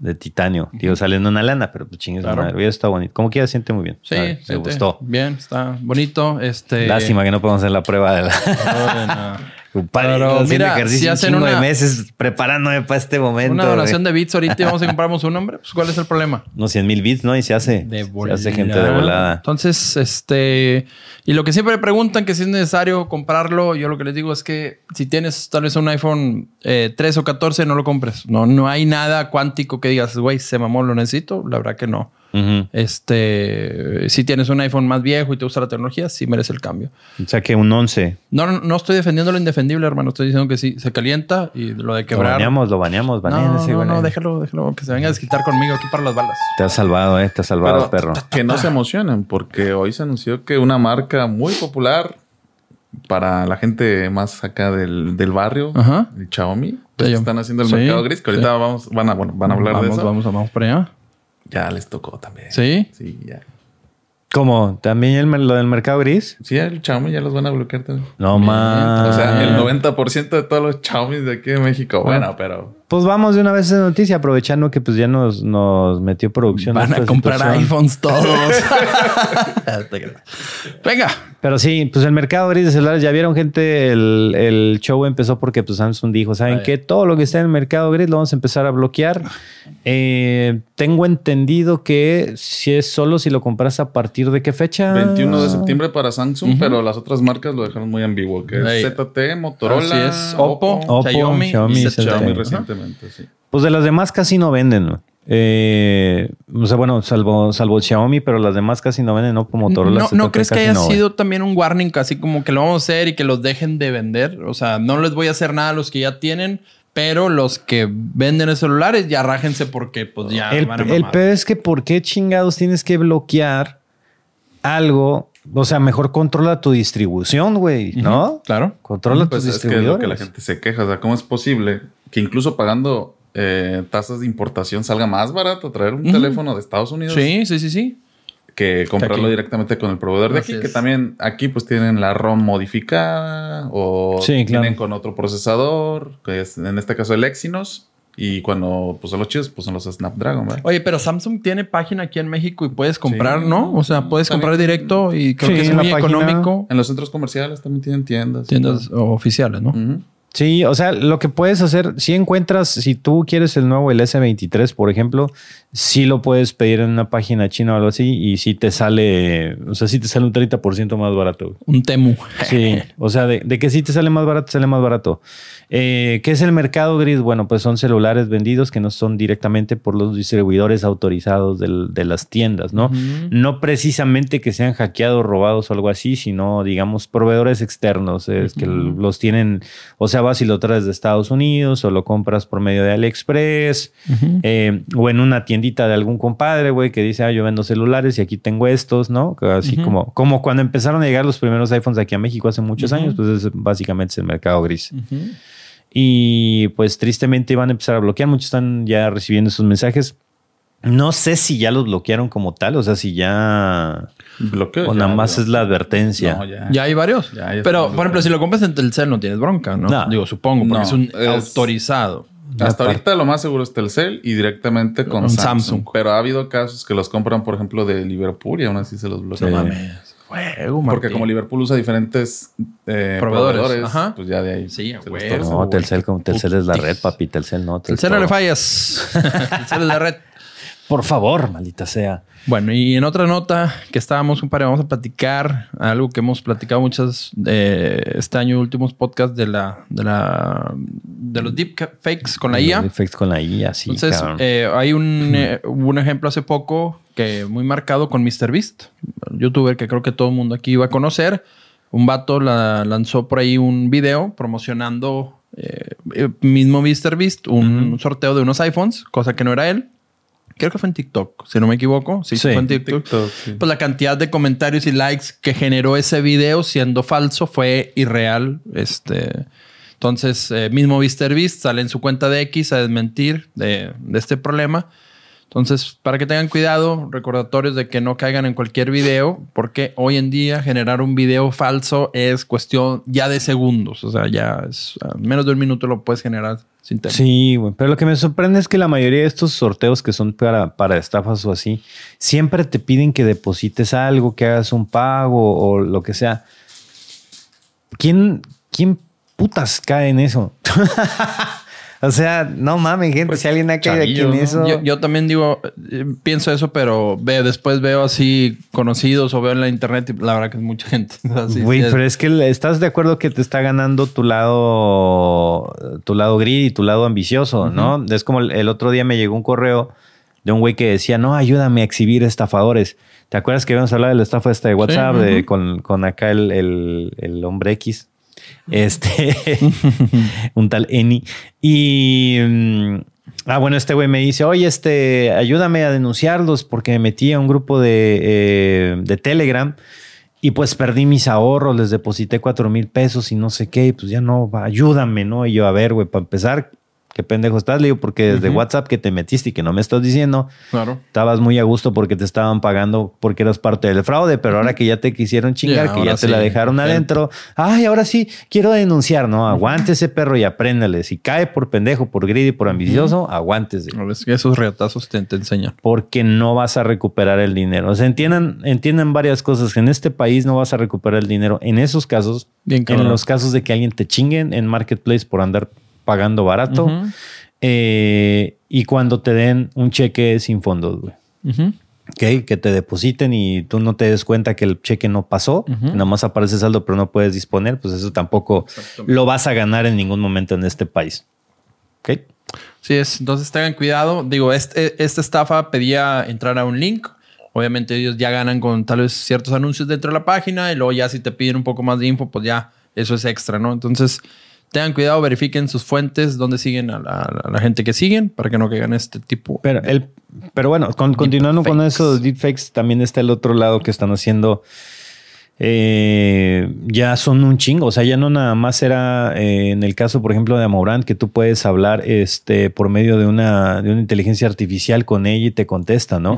de titanio. Digo, saliendo una lana, pero pues chingues, Claro. Hubiera estado bonito. Como quiera, siente muy bien. Sí, me siente gustó. Bien, está bonito. Este... Lástima que no podemos hacer la prueba de la. Compadre, Pero mira, ejercicio si un hacen de meses preparándome para este momento. Una donación güey. de bits ahorita y vamos a comprarnos un nombre. Pues, ¿cuál es el problema? No, 100 mil bits, ¿no? Y se hace. De se hace gente de volada. Entonces, este... Y lo que siempre me preguntan que si es necesario comprarlo, yo lo que les digo es que si tienes tal vez un iPhone eh, 3 o 14, no lo compres. No, no hay nada cuántico que digas, güey, se mamó, lo necesito. La verdad que no. Este... Si tienes un iPhone más viejo y te gusta la tecnología, sí merece el cambio. O sea que un 11. No, no, no estoy defendiendo lo indefendible, hermano. Estoy diciendo que sí, se calienta y lo de Lo quebrar... baneamos, lo baneamos, No, banean ese no, no, déjalo, déjalo. Que se venga a desquitar conmigo aquí para las balas. Te has salvado, eh. Te has salvado, Pero perro. que no se emocionen, porque hoy se anunció que una marca muy popular para la gente más acá del, del barrio, Ajá. el Xiaomi, pues Sí, están haciendo el sí, mercado gris, que ahorita sí. vamos, van a, bueno, van a hablar vamos, de eso. Vamos, vamos para allá. Ya les tocó también. ¿Sí? Sí, ya. ¿Cómo? ¿También el, lo del mercado gris? Sí, el Xiaomi ya los van a bloquear también. No más. O sea, el 90% de todos los Xiaomi de aquí de México. Bueno, pero Pues vamos de una vez a noticia, aprovechando que pues ya nos, nos metió producción. Van a comprar situación. iPhones todos. Venga. Pero sí, pues el mercado gris de celulares, ya vieron gente, el, el show empezó porque pues Samsung dijo, ¿saben qué? Todo lo que está en el mercado gris lo vamos a empezar a bloquear. Eh, tengo entendido que si es solo si lo compras a partir de qué fecha. 21 de septiembre para Samsung, pero las otras marcas lo dejaron muy ambiguo, que es ZT, Motorola, Así es. Oppo, Oppo, Xiaomi, Xiaomi, y. Xiaomi Ajá. Recientemente, sí. Pues de las demás casi no venden, ¿no? Eh, o sea, bueno, salvo, salvo Xiaomi, pero las demás casi no venden, no como Motorola. No, no crees que haya no sido también un warning casi como que lo vamos a hacer y que los dejen de vender. O sea, no les voy a hacer nada a los que ya tienen, pero los que venden esos celulares ya rájense porque pues ya El, van a el peor es que ¿por qué chingados tienes que bloquear algo? O sea, mejor controla tu distribución, güey, ¿no? Claro. Controla Pues tus es que es lo que la gente se queja. O sea, ¿cómo es posible que incluso pagando eh, tasas de importación salga más barato traer un teléfono de Estados Unidos Sí, sí, sí, sí. que comprarlo aquí. directamente con el proveedor de Así aquí? Que también aquí pues tienen la ROM modificada o Sí, claro. vienen con otro procesador, que es en este caso el Exynos. Y cuando pues son los chidos, pues son los Snapdragon, ¿verdad? Oye, pero Samsung tiene página aquí en México y puedes comprar, Sí. ¿no? O sea, puedes También. comprar directo y creo Sí, que es muy página. económico. En los centros comerciales también tienen tiendas. Tiendas oficiales, ¿no? Ujú. Sí, o sea, lo que puedes hacer, si encuentras, si tú quieres el nuevo, el S23, por ejemplo, sí lo puedes pedir en una página china o algo así y sí te sale, o sea, sí te sale un 30% más barato. Un Temu. Sí, o sea, de, de que sí te sale más barato, sale más barato. Eh, ¿Qué es el mercado gris? Bueno, pues son celulares vendidos que no son directamente por los distribuidores autorizados del- de las tiendas, ¿no? No precisamente que sean hackeados, robados o algo así, sino, digamos, proveedores externos, es que los tienen, o sea, vas y lo traes de Estados Unidos o lo compras por medio de AliExpress eh, o en una tiendita de algún compadre, güey, que dice, ah, yo vendo celulares y aquí tengo estos, ¿no? Así Ujú. como, como cuando empezaron a llegar los primeros iPhones aquí a México hace muchos Ujú. años, pues es, básicamente es el mercado gris. Y pues tristemente van a empezar a bloquear, muchos están ya recibiendo esos mensajes. No sé si ya los bloquearon como tal, o sea, si ya... Bloqueo. O ya, nada más ya. es la advertencia. No, ya. Ya hay varios. Ya, ya Pero, por ejemplo, si lo compras en Telcel no tienes bronca, ¿no? No. Digo, supongo, porque No, es un es- autorizado. Hasta ahorita lo más seguro es Telcel y directamente con, Con Samsung. Samsung. Pero ha habido casos que los compran, por ejemplo, de Liverpool y aún así se los bloquean. Sí. No mames. Juego, Porque como Liverpool usa diferentes eh, Proveedores. proveedores, Ajá. pues ya de ahí. Sí, torcen. No, Telcel, como Telcel es la red, papi. Telcel no. Telcel no le fallas. Telcel es la red. Por favor, maldita sea. Bueno, y en otra nota que estábamos, compadre, vamos a platicar algo que hemos platicado muchas de este año, últimos podcasts de la, de la, de los deepfakes con la IA. Effects con la IA, sí. Entonces, eh, hay un, eh, un ejemplo hace poco que muy marcado con MrBeast, un youtuber que creo que todo el mundo aquí iba a conocer. Un vato la, lanzó por ahí un video promocionando eh, el mismo MrBeast, un sorteo de unos iPhones, cosa que no era él. Creo que fue en TikTok, si no me equivoco. Sí, Sí, fue en TikTok. TikTok, sí. Pues la cantidad de comentarios y likes que generó ese video siendo falso fue irreal. Este, entonces, eh, mismo MrBeast sale en su cuenta de X a desmentir de, de este problema. Entonces, para que tengan cuidado, recordatorios de que no caigan en cualquier video, porque hoy en día generar un video falso es cuestión ya de segundos. O sea, ya es menos de un minuto lo puedes generar Sí, güey. Pero lo que me sorprende es que la mayoría de estos sorteos que son para, para estafas o así, siempre te piden que deposites algo, que hagas un pago o lo que sea. ¿Quién, quién putas cae en eso? o sea, no mames, gente. Pues, si alguien ha caído aquí en eso. Yo, yo también digo, eh, pienso eso, pero veo, después veo así conocidos o veo en la internet y la verdad que es mucha gente. Así, Güey, es- pero es que estás de acuerdo que te está ganando tu lado, tu lado gris y tu lado ambicioso, ¿no? Es como el, el otro día me llegó un correo de un güey que decía, no, ayúdame a exhibir estafadores. ¿Te acuerdas que habíamos hablado de la estafa esta de WhatsApp de- con, con acá el, el- el hombre X? Este, un tal Eni. Y, mm, ah, bueno, este güey me dice, oye, este, ayúdame a denunciarlos porque me metí a un grupo de, eh, de Telegram y pues perdí mis ahorros, les deposité cuatro mil pesos y no sé qué, y pues ya no, ayúdame, ¿no? Y yo, a ver, güey, para empezar, qué pendejo estás, le digo, porque desde. WhatsApp que te metiste y que no me estás diciendo, Claro. estabas muy a gusto porque te estaban pagando porque eras parte del fraude, pero ahora que ya te quisieron chingar, que ya te la dejaron adentro, ay, ahora sí, quiero denunciar, no, aguante ese perro y apréndale. Si cae por pendejo, por greedy, por ambicioso, aguántese. Es que esos reatazos te, te enseñan. Porque no vas a recuperar el dinero. O sea, entiendan, entiendan varias cosas. En este país no vas a recuperar el dinero. En esos casos, Bien en los casos de que alguien te chinguen en Marketplace por andar pagando barato, eh, y cuando te den un cheque sin fondos, güey. Que te depositen y tú no te des cuenta que el cheque no pasó, Ujú. nada más aparece saldo, pero no puedes disponer, pues eso tampoco lo vas a ganar en ningún momento en este país. Ok. Sí es. Entonces tengan cuidado. Digo, este, esta estafa pedía entrar a un link. Obviamente ellos ya ganan con tal vez ciertos anuncios dentro de la página y luego ya si te piden un poco más de info, pues ya eso es extra, ¿no? Entonces tengan cuidado, verifiquen sus fuentes, dónde siguen a la, a la gente que siguen para que no caigan este tipo. Pero, el, pero bueno, con- continuando con esos deepfakes, también está el otro lado que están haciendo. Eh, ya son un chingo. O sea, ya no nada más era eh, en el caso, por ejemplo, de Amorant, que tú puedes hablar este, por medio de una, de una inteligencia artificial con ella y te contesta, ¿no?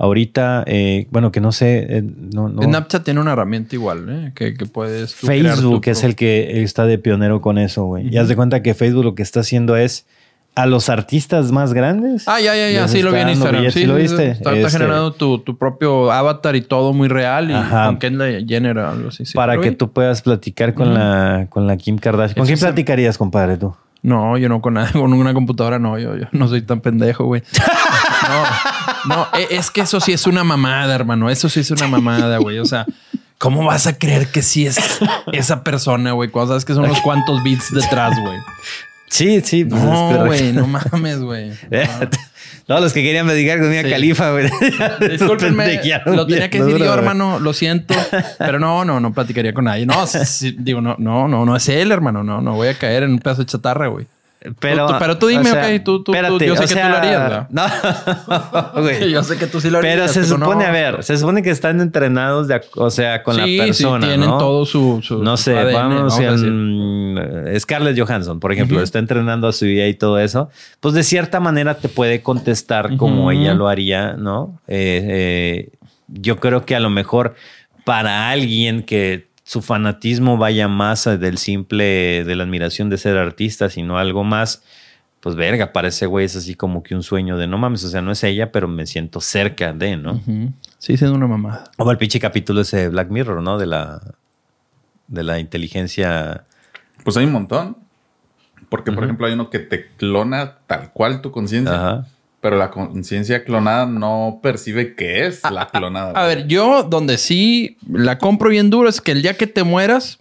Ahorita, eh, bueno, que no sé, eh, no, no- Snapchat tiene una herramienta igual, ¿eh? Que, que puedes tú Facebook tu es el que está de pionero con eso, güey. Y haz de cuenta que Facebook lo que está haciendo es a los artistas más grandes. Ah, ya, ya, ya. Sí, lo vi en Instagram. billetes. Sí, ¿Sí lo viste? Está, Este, generando tu, tu propio avatar y todo muy real y Ajá. con Kendall Jenner algo así. sí. para ¿Lo que vi? tú puedas platicar con, la, con la Kim Kardashian. ¿Con Eso quién se- platicarías, compadre, tú? No, yo no con nada, con una computadora no, yo, yo no soy tan pendejo, güey. No, no, e- es que eso sí es una mamada, hermano. Eso sí es una mamada, güey. O sea, ¿cómo vas a creer que sí es esa persona, güey? Cuando sabes que son unos cuantos bits detrás, güey. Sí, sí. pues es No, güey, no mames, güey. Todos los que querían platicar con Sí. Califa, güey. Discúlpenme, lo tenía que decir yo, hermano. Lo siento, pero no, no, no platicaría con nadie. No, sí, sí, digo, no, no, no, no es él, hermano. No, no voy a caer en un pedazo de chatarra, güey. Pero, Tú- pero tú dime, ok, tú- tú- tú- yo sé o que tú lo harías. No, güey. Yo sé que tú sí lo harías. Pero se pero no. supone, a ver, se supone que están entrenados, de, o sea, con Sí, la persona, Sí, tienen ¿no? todo su, su- no sé, ADN, vamos en Scarlett Johansson, por ejemplo, está entrenando a su IA y todo eso, pues de cierta manera te puede contestar como ella lo haría, ¿no? Eh, eh, yo creo que a lo mejor para alguien que su fanatismo vaya más del simple, de la admiración de ser artista, sino algo más, pues verga, para ese güey es así como que un sueño de no mames, o sea, no es ella, pero me siento cerca de, ¿no? Sí, siendo una mamada. Como el pinche capítulo ese de Black Mirror, ¿no? De la, de la inteligencia. Pues hay un montón. Porque, por ejemplo, hay uno que te clona tal cual tu conciencia. Ajá. Pero la conciencia clonada no percibe que es la clonada. A ver, yo donde sí la compro bien duro es que el día que te mueras,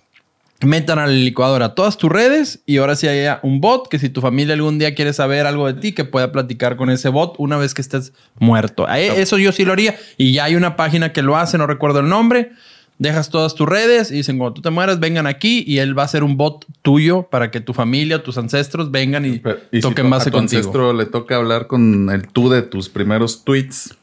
metan a la licuadora todas tus redes y ahora sí haya un bot que si tu familia algún día quiere saber algo de ti, que pueda platicar con ese bot una vez que estés muerto. Ahí- Eso yo sí lo haría. Y ya hay una página que lo hace, no recuerdo el nombre. Dejas todas tus redes y dicen, cuando tú te mueras, vengan aquí y él va a ser un bot tuyo para que tu familia, tus ancestros vengan y, Pero- y si toquen tu- base a tu contigo. ancestro le toca hablar con el tú de tus primeros tweets,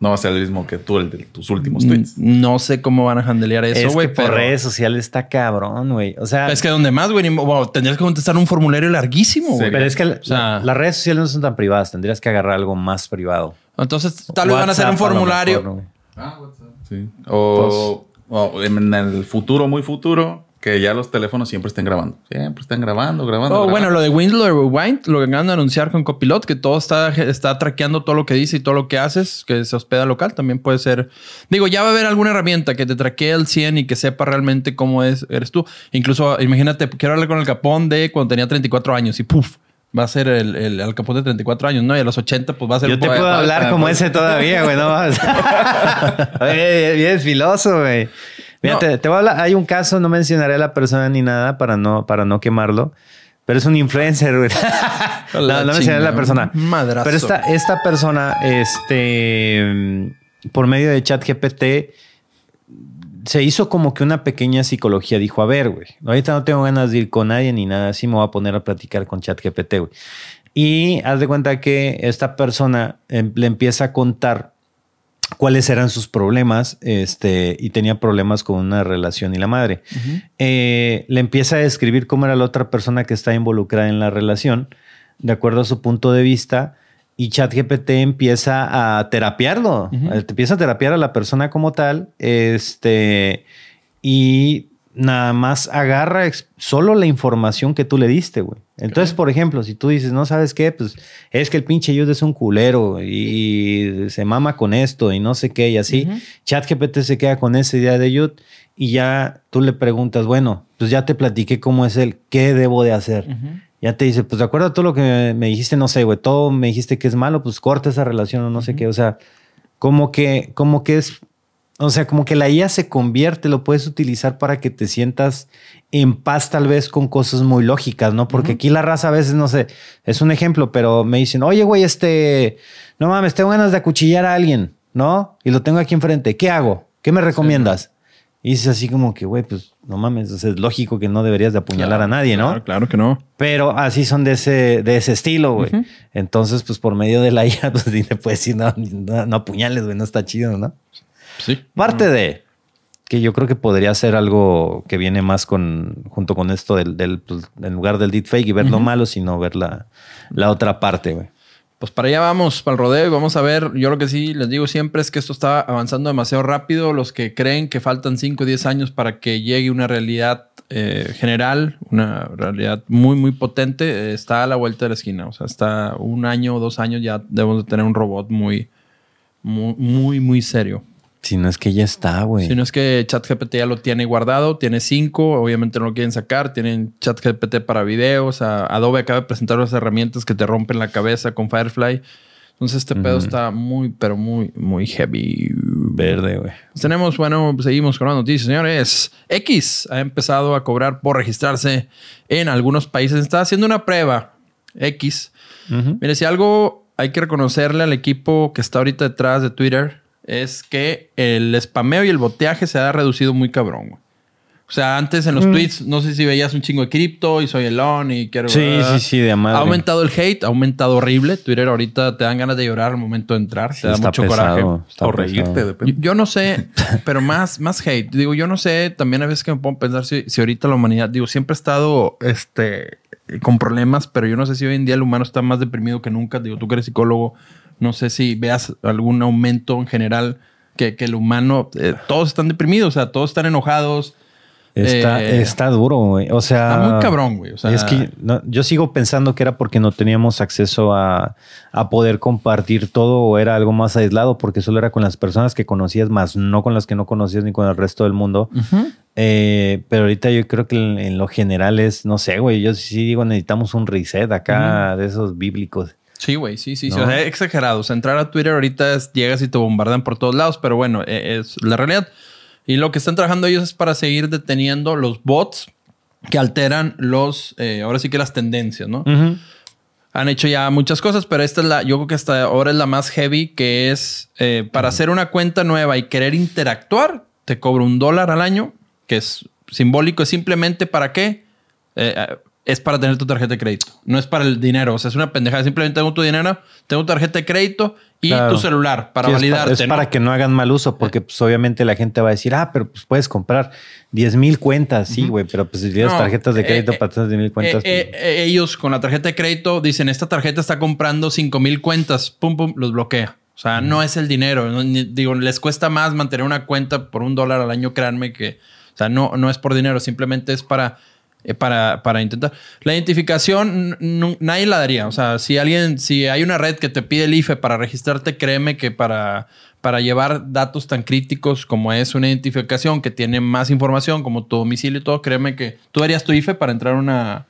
no va a ser el mismo que tú el de tus últimos Mm, tweets. No sé cómo van a handlear eso, es güey. que por pero- redes sociales está cabrón, güey. O sea, Es que donde más, güey, wow, tendrías que contestar un formulario larguísimo, güey. Pero es que sea- las redes sociales no son tan privadas. Tendrías que agarrar algo más privado. Entonces, tal vez van a hacer un WhatsApp, formulario. mejor, ¿no? Sí. O, o en el futuro, muy futuro, que ya los teléfonos siempre estén grabando. Siempre están grabando, grabando. Oh, grabando. bueno, lo de Winslow Rewind, lo que acaban de anunciar con Copilot, que todo está, está traqueando todo lo que dice y todo lo que haces, que se hospeda local, también puede ser. Digo, ya va a haber alguna herramienta que te traquee al 100 y que sepa realmente cómo es, eres tú. Incluso, imagínate, quiero hablar con el capón de cuando tenía 34 años y puf, va a ser el, el, capón de 34 años, ¿no? Y a los 80, pues va a ser. Yo te puedo hablar como ese todavía, güey. No más. Oye, bien filoso, güey. Mira, No. te, te voy a hablar. Hay un caso, no mencionaré a la persona ni nada para no, para no quemarlo. Pero es un influencer, güey. no, no mencionaré a la persona. Madrazo. Pero esta, esta persona, este, por medio de ChatGPT, se hizo como que una pequeña psicología. Dijo, a ver, güey, ahorita no tengo ganas de ir con nadie ni nada así, me voy a poner a platicar con ChatGPT, güey. Y haz de cuenta que esta persona em, le empieza a contar cuáles eran sus problemas este, y tenía problemas con una relación y la madre. Eh, le empieza a describir cómo era la otra persona que está involucrada en la relación, de acuerdo a su punto de vista, y ChatGPT empieza a terapiarlo. Eh, empieza a terapiar a la persona como tal, este, y nada más agarra solo la información que tú le diste, güey. Entonces, por ejemplo, si tú dices, no sabes qué, pues es que el pinche Yud es un culero y se mama con esto y no sé qué y así, Ujú. ChatGPT se queda con esa idea de Yud y ya tú le preguntas, bueno, pues ya te platiqué cómo es él, ¿qué debo de hacer? Ya te dice, pues de acuerdo a todo lo que me dijiste, no sé, güey, todo me dijiste que es malo, pues corta esa relación o no sé qué. O sea, como que, como que es, o sea, como que la IA se convierte, lo puedes utilizar para que te sientas en paz tal vez con cosas muy lógicas, ¿no? Porque aquí la raza a veces, no sé, es un ejemplo, pero me dicen, oye, güey, este, no mames, tengo ganas de acuchillar a alguien, ¿no? Y lo tengo aquí enfrente, ¿qué hago? ¿Qué me recomiendas? Y dices así como que, güey, pues no mames, o sea, es lógico que no deberías de apuñalar a nadie, ¿no? Claro, claro que no. Pero así son de ese, de ese estilo, güey. Entonces, pues por medio de la IA, pues sí te puedes decir, no, no, no apuñales, güey, no está chido, ¿no? Sí. Parte de que yo creo que podría ser algo que viene más con, junto con esto del, del pues, en lugar del deepfake y ver lo malo, sino ver la, la otra parte, güey. Pues para allá vamos, para el rodeo y vamos a ver. Yo lo que sí les digo siempre es que esto está avanzando demasiado rápido. Los que creen que faltan 5 o 10 años para que llegue una realidad eh, general, una realidad muy, muy potente, está a la vuelta de la esquina. O sea, está un año o dos años ya debemos de tener un robot muy, muy, muy, muy serio. Si no es que ya está, güey. Si no es que ChatGPT ya lo tiene guardado, tiene cinco, obviamente no lo quieren sacar, tienen ChatGPT para videos, a- Adobe acaba de presentar unas herramientas que te rompen la cabeza con Firefly. Entonces este pedo está muy, pero muy, muy heavy. Verde, güey. Pues tenemos, bueno, seguimos con las noticias, señores. X ha empezado a cobrar por registrarse en algunos países. Está haciendo una prueba. X. Ujú. Mire, si algo hay que reconocerle al equipo que está ahorita detrás de Twitter es que el spameo y el boteaje se ha reducido muy cabrón. güey. O sea, antes en los tweets, no sé si veías un chingo de cripto y soy Elon y quiero... Sí, sí, sí, de madre. Ha aumentado el hate, ha aumentado horrible. Twitter ahorita te dan ganas de llorar al momento de entrar. Sí, te da está mucho pesado, coraje. está o reírte, depende. Yo, yo no sé, pero más, más hate. Digo, yo no sé, también a veces que me pongo a pensar si, si ahorita la humanidad, digo, siempre ha estado este, con problemas, pero yo no sé si hoy en día el humano está más deprimido que nunca. Digo, tú que eres psicólogo, no sé si veas algún aumento en general que, que el humano, eh, todos están deprimidos, o sea, todos están enojados. Está, Eh, está duro, güey. O sea. Está muy cabrón, güey. O sea, es que no, yo sigo pensando que era porque no teníamos acceso a, a poder compartir todo o era algo más aislado porque solo era con las personas que conocías más, no con las que no conocías ni con el resto del mundo. Eh, pero ahorita yo creo que en, en lo general es, no sé, güey, yo sí digo necesitamos un reset acá de esos bíblicos. Sí, güey, sí, sí, sí. No. O sea, exagerado. O sea, entrar a Twitter ahorita es- llegas y te bombardean por todos lados, pero bueno, eh, es la realidad. Y lo que están trabajando ellos es para seguir deteniendo los bots que alteran los, eh, ahora sí que las tendencias, ¿no? Han hecho ya muchas cosas, pero esta es la, yo creo que hasta ahora es la más heavy, que es eh, para hacer una cuenta nueva y querer interactuar, te cobro un dólar al año, que es simbólico, es simplemente para qué? Eh, es para tener tu tarjeta de crédito, no es para el dinero, o sea, es una pendejada, simplemente tengo tu dinero, tengo tu tarjeta de crédito y Claro. tu celular para Sí, es validarte. Es, ¿no? para que no hagan mal uso, porque pues obviamente la gente va a decir, ah, pero pues puedes comprar 10 mil cuentas, sí, güey, pero pues si tienes No, tarjetas de crédito eh, para tener 10 mil cuentas. Eh, pues, eh, eh, ellos con la tarjeta de crédito dicen, esta tarjeta está comprando 5 mil cuentas, pum, pum, los bloquea. O sea, no es el dinero. no, ni- digo, les cuesta más mantener una cuenta por un dólar al año, créanme que, o sea, no, no es por dinero, simplemente es para, eh, para, para intentar. La identificación, nadie la daría. O sea, si alguien, si hay una red que te pide el IFE para registrarte, créeme que para, para llevar datos tan críticos como es una identificación que tiene más información, como tu domicilio y todo, créeme que tú darías tu IFE para entrar a una.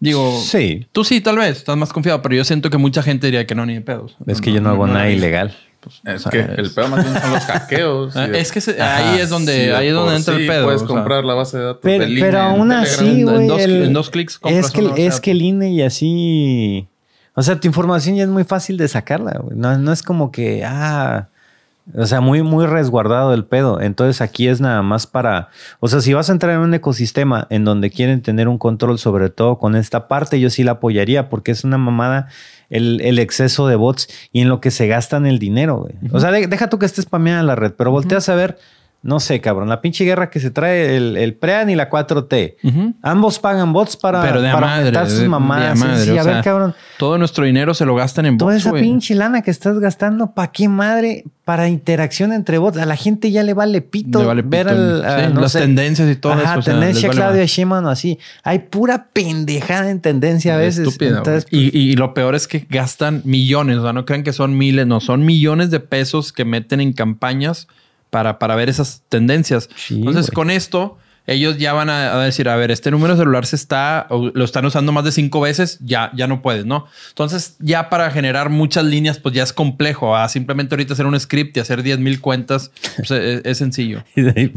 Digo, sí, tú sí, tal vez, estás más confiado, pero yo siento que mucha gente diría que no, ni de pedos. es que yo no hago nada ilegal. Es O sea, que es- el pedo más bien son los hackeos. Y es que se- Ajá, ahí es donde, Sí, ahí es donde entra sí el pedo. Puedes o sea. comprar la base de datos Pero, del pero INE en aún así, en güey. el- en dos clics compras Es que, una es que el INE y así. O sea, tu información ya es muy fácil de sacarla, güey. No, no es como que, ah. O sea, muy, muy resguardado el pedo. Entonces aquí es nada más para. O sea, si vas a entrar en un ecosistema en donde quieren tener un control, sobre todo con esta parte, yo sí la apoyaría porque es una mamada el, el exceso de bots y en lo que se gastan el dinero, güey. O sea, de- deja tú que estés spameando la red, pero volteas a ver, no sé, cabrón, la pinche guerra que se trae el, el PREAN y la 4T. Ujú. Ambos pagan bots para, Pero de para madre, de- sus de a mamadas. Sí, madre, sí, a ver, sea, cabrón. Todo nuestro dinero se lo gastan en Toda bots, esa güey. pinche lana que estás gastando, ¿para qué madre? Para interacción entre bots. A la gente ya le vale pito Le vale ver pito. al, a, Sí, no las sé. tendencias y todo Ajá, eso, o sea, tendencia vale Claudia. Sheinbaum así. Hay pura pendejada en tendencia a veces. Estúpida, Entonces, y, y lo peor es que gastan millones. O sea, no crean que son miles, no. Son millones de pesos que meten en campañas para, para ver esas tendencias. Sí, Entonces, con esto, ellos ya van a, a decir, a ver, este número celular se está, o lo están usando más de cinco veces, ya, ya no puedes, ¿no? Entonces, ya para generar muchas líneas, pues ya es complejo. Ah, simplemente ahorita hacer un script y hacer 10 mil cuentas, pues, es, es sencillo. de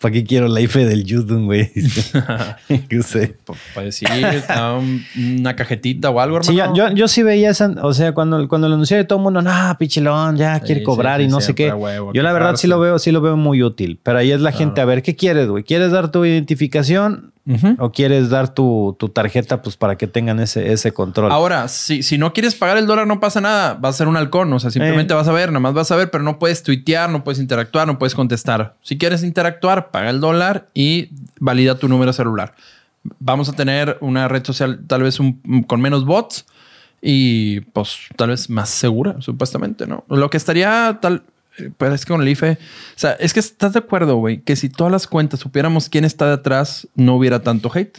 ¿para qué quiero la IFE del Yudun, güey? Que sé. Para decir, ah, un- una cajetita o algo, hermano. Sí, yo, yo, sí veía esa, o sea, cuando, cuando lo anuncié todo el mundo, no, pichilón, ya quiere sí, cobrar sí, y no sé qué. a huevo, yo la verdad sí lo veo, sí lo veo muy útil. Pero ahí es la gente, a ver, ¿qué quieres, güey? ¿Quieres dar tu identificación o quieres dar tu, tu tarjeta, pues para que tengan ese, ese control? Ahora, si, si no quieres pagar el dólar, no pasa nada. Vas a ser un halcón. O sea, simplemente Eh. vas a ver, nada más vas a ver, pero no puedes tuitear, no puedes interactuar, no puedes contestar. Si quieres interactuar, paga el dólar y valida tu número celular. Vamos a tener una red social tal vez un- con menos bots y pues tal vez más segura, supuestamente, ¿no? Lo que estaría tal... eh, Pero es que con el IFE, o sea, es que estás de acuerdo, güey, que si todas las cuentas supiéramos quién está detrás, no hubiera tanto hate.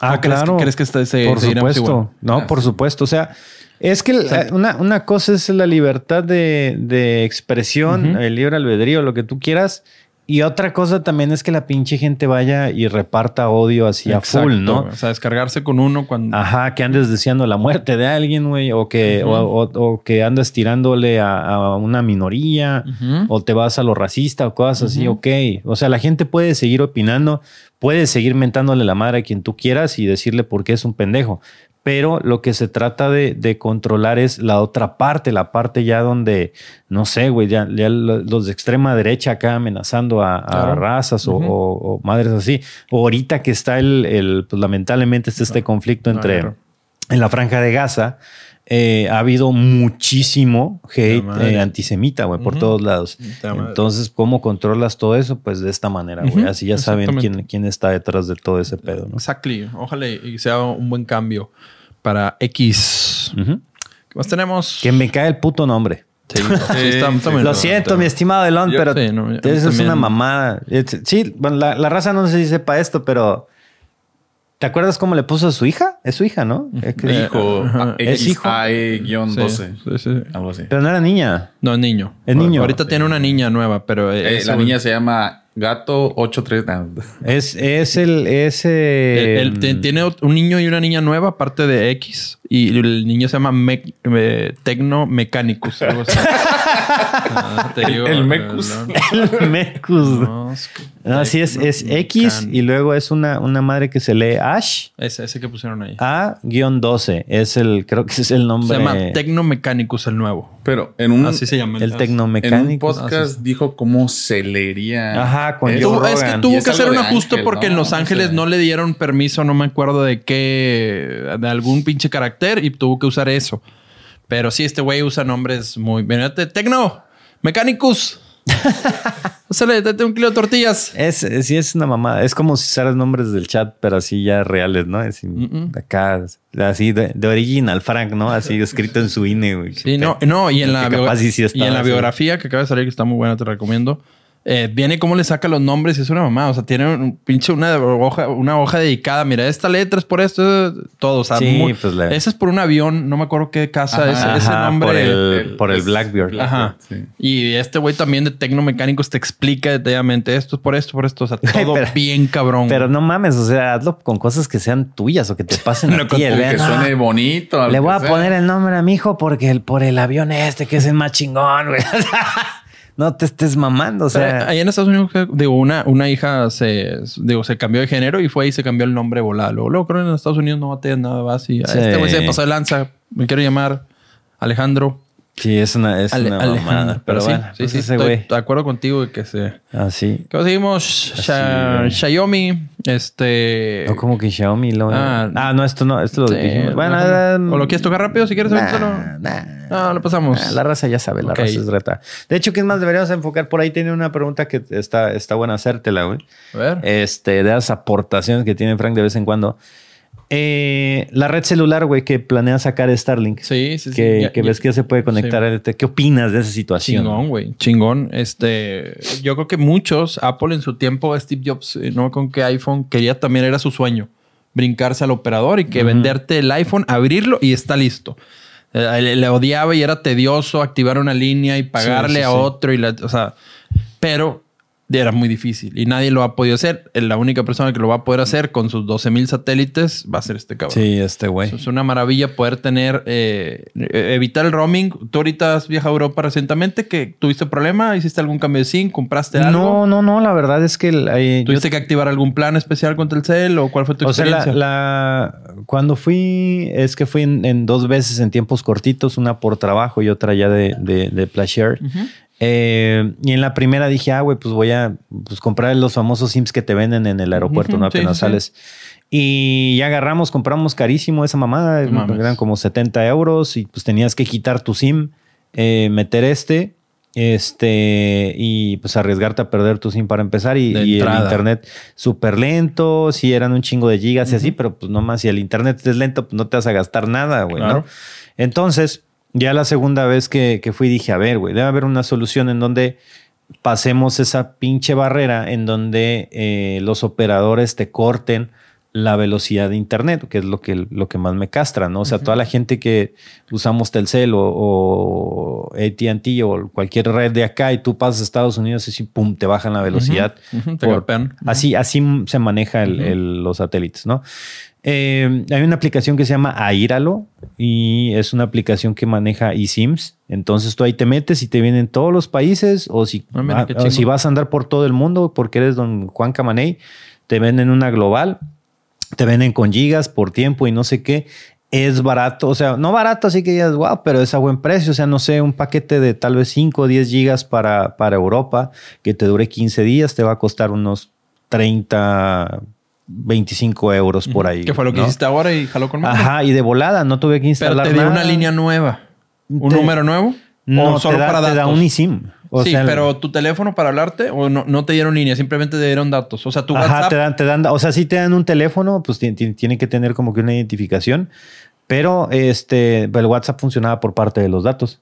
Ah, ¿O crees que- claro. crees que se- Por supuesto. No, Ah, por supuesto. O sea, es que una, una cosa es la libertad de, de expresión, el libre albedrío, lo que tú quieras. Y otra cosa también es que la pinche gente vaya y reparta odio así a Exacto, full, ¿no? O sea, descargarse con uno cuando. Ajá, que andes deseando la muerte de alguien, güey, o que, o, o- o que andas tirándole a, a una minoría, o te vas a lo racista o cosas así, ok. O sea, la gente puede seguir opinando, puede seguir mentándole la madre a quien tú quieras y decirle por qué es un pendejo. Pero lo que se trata de, de controlar es la otra parte, la parte ya donde, no sé, güey, ya, ya lo- los de extrema derecha acá amenazando a, razas o- Ujú. o, o madres así. O ahorita que está el, el pues lamentablemente está este conflicto No, entre en la franja de Gaza. Eh, ha habido muchísimo hate eh, antisemita, güey, por todos lados. Entonces, ¿cómo controlas todo eso? Pues de esta manera, güey. Así ya saben quién, quién está detrás de todo ese pedo, ¿no? Exactly. Ojalá y sea un buen cambio para X. ¿Qué más tenemos? Que me cae el puto nombre. Sí, sí, está- está muy Lo siento, mi estimado Elon, Yo- pero sí, no, eso es una mamada. Sí, bueno, la, la raza no sé si sepa esto, pero ¿te acuerdas cómo le puso a su hija? Es su hija, ¿no? Es que- Hijo. Es hijo. XAE-12. Sí, sí, sí. Algo así. Pero no era niña. No, es niño. Es niño. Ahorita tiene una niña nueva, pero... Eh, la niña se llama Gato 83. no. Es, es el, ese. Él- él te- tiene un niño y una niña nueva, aparte de X. Y el niño se llama Me- eh, Tecno Mechanicus. algo así. Ah, te digo, el Mecus. no, el Mecus. no, es que- No, así es, es Tecno X y luego es una, una madre que se lee Ash Ese, ese que pusieron ahí. A-12. Es el, creo que ese es el se nombre. llama Tecno Mechanicus el nuevo. Pero en un, Así se llama. el en un podcast dijo cómo se leería. Ajá, con. Joe Tuvo- es que tuvo que es hacer un ajuste Ángel, porque en. Los Ángeles no le dieron permiso, no me acuerdo de qué, de algún pinche carácter y tuvo que usar eso. Pero sí, este güey usa nombres muy... Tecno, Mechanicus. Pásale, date un kilo de tortillas. Es, es- sí, es una mamada. Es como si usaras nombres del chat, pero así ya reales, ¿no? Así. Acá, así de, de original, Frank, ¿no? Así escrito en su INE, güey. Sí, no, no, y en la, sí y en biografía que acaba de salir, que está muy buena, te recomiendo. Eh, viene cómo le saca los nombres y es una mamá. O sea, tiene un pinche una hoja, una hoja dedicada. Mira, esta letra es por esto, todo. O sea, Sí, muy- pues ese es por un avión, no me acuerdo qué casa es Ajá, ese nombre. por el, el- por el es- Blackbeard. Ajá. Sí. Y este güey también de tecnomecánicos te explica detalladamente esto es por esto, por esto. O sea, todo Pero- bien cabrón. Pero no mames, o sea, hazlo con cosas que sean tuyas o que te pasen No, a con- ti. el O vean, que "Ah, suene bonito. Le voy a sea. poner el nombre a mi hijo porque el, por el avión este que es el más chingón, güey. no te estés mamando, o Pero sea. ahí en Estados Unidos, digo, una, una hija se, digo, se cambió de género y fue y se cambió el nombre volado. Luego, luego creo que en Estados Unidos no bateas nada más y a Sí. este güey se pasó de lanza. Me quiero llamar Alejandro. Sí, es una, es Ale- una mamada. Pero bueno, sí, pues sí, ese estoy de acuerdo contigo de que se... Así. ¿Qué seguimos? Sha-. Xiaomi, este... No como que Xiaomi lo. Ah, Ah, no, esto no, esto lo Sí, dijimos. Bueno, ¿O lo quieres tocar rápido si quieres? nah, nah. No, lo pasamos. Ah, La raza ya sabe, la raza es reta. De hecho, ¿qué más deberíamos enfocar? Por ahí tiene una pregunta que está, está buena hacértela, güey. A ver. Este, de las aportaciones que tiene Frank de vez en cuando. Eh, la red celular, güey, que planea sacar Starlink. sí, sí, sí. que, Ya- que ya- ves que se puede conectar. Sí. a este, ¿Qué opinas de esa situación? Chingón, güey. Chingón. Este, yo creo que muchos, Apple en su tiempo, Steve Jobs, eh, no con qué iPhone, quería también, era su sueño, brincarse al operador y que venderte el iPhone, abrirlo y está listo. Eh, le, le odiaba y era tedioso activar una línea y pagarle sí, a otro y la, o sea, pero era muy difícil y nadie lo ha podido hacer. La única persona que lo va a poder hacer con sus 12 mil satélites va a ser este cabrón. Sí, este güey. Es una maravilla poder tener, eh, eh, evitar el roaming. Tú ahorita has viajado a Europa recientemente, que tuviste problema, hiciste algún cambio de SIM, compraste algo. No, no, no. La verdad es que el- yo- ¿Tuviste que activar algún plan especial con Telcel o cuál fue tu o sea, la, experiencia? la- cuando fui, es que fui en, en dos veces en tiempos cortitos, una por trabajo y otra ya de, de, de pleasure. Eh, y en la primera dije, ah, güey, pues voy a pues, comprar los famosos Sims que te venden en el aeropuerto, Ujú, ¿no? sí, Apenas sí, sí. sales. Y ya agarramos, compramos carísimo esa mamada. No eran como 70 euros y pues tenías que quitar tu SIM, eh, meter este. Este, y pues arriesgarte a perder tu SIM para empezar. Y, el internet súper lento. Sí, eran un chingo de gigas y así, pero pues nomás si el internet es lento, pues no te vas a gastar nada, güey, Claro. ¿no? Entonces, ya la segunda vez que, que fui dije, a ver, güey, debe haber una solución en donde pasemos esa pinche barrera en donde eh, los operadores te corten la velocidad de internet, que es lo que, lo que más me castra, ¿no? O sea, toda la gente que usamos Telcel o, o AT&T o cualquier red de acá y tú pasas a Estados Unidos y así, pum, te bajan la velocidad. Ujú, te por- golpean. Así, así se maneja el- el- los satélites, ¿no? Eh, hay una aplicación que se llama Aíralo y es una aplicación que maneja eSIMs. Entonces tú ahí te metes y te vienen todos los países o si, Ah, mira, qué o si chingón. vas a andar por todo el mundo porque eres don Juan Camaney, te venden una global, te venden con gigas por tiempo y no sé qué. Es barato, o sea, no barato, así que digas, wow, pero es a buen precio. O sea, no sé, un paquete de tal vez 5 o 10 gigas para, para Europa que te dure 15 días te va a costar unos 30, 25 euros por ahí. ¿Qué fue lo que ¿no? hiciste ahora y jaló con madre? Ajá, y de volada, no tuve que Pero instalar te dio nada. una línea nueva. ¿Un Te- número nuevo? No, ¿O solo te da, para te da un eSIM. O sí, sea, pero tu teléfono para hablarte o no, no te dieron línea, simplemente te dieron datos. O sea, tu Ajá, WhatsApp. te dan, te dan, o sea, sí te dan un teléfono, pues ti- ti- tiene que tener como que una identificación, pero este, el WhatsApp funcionaba por parte de los datos.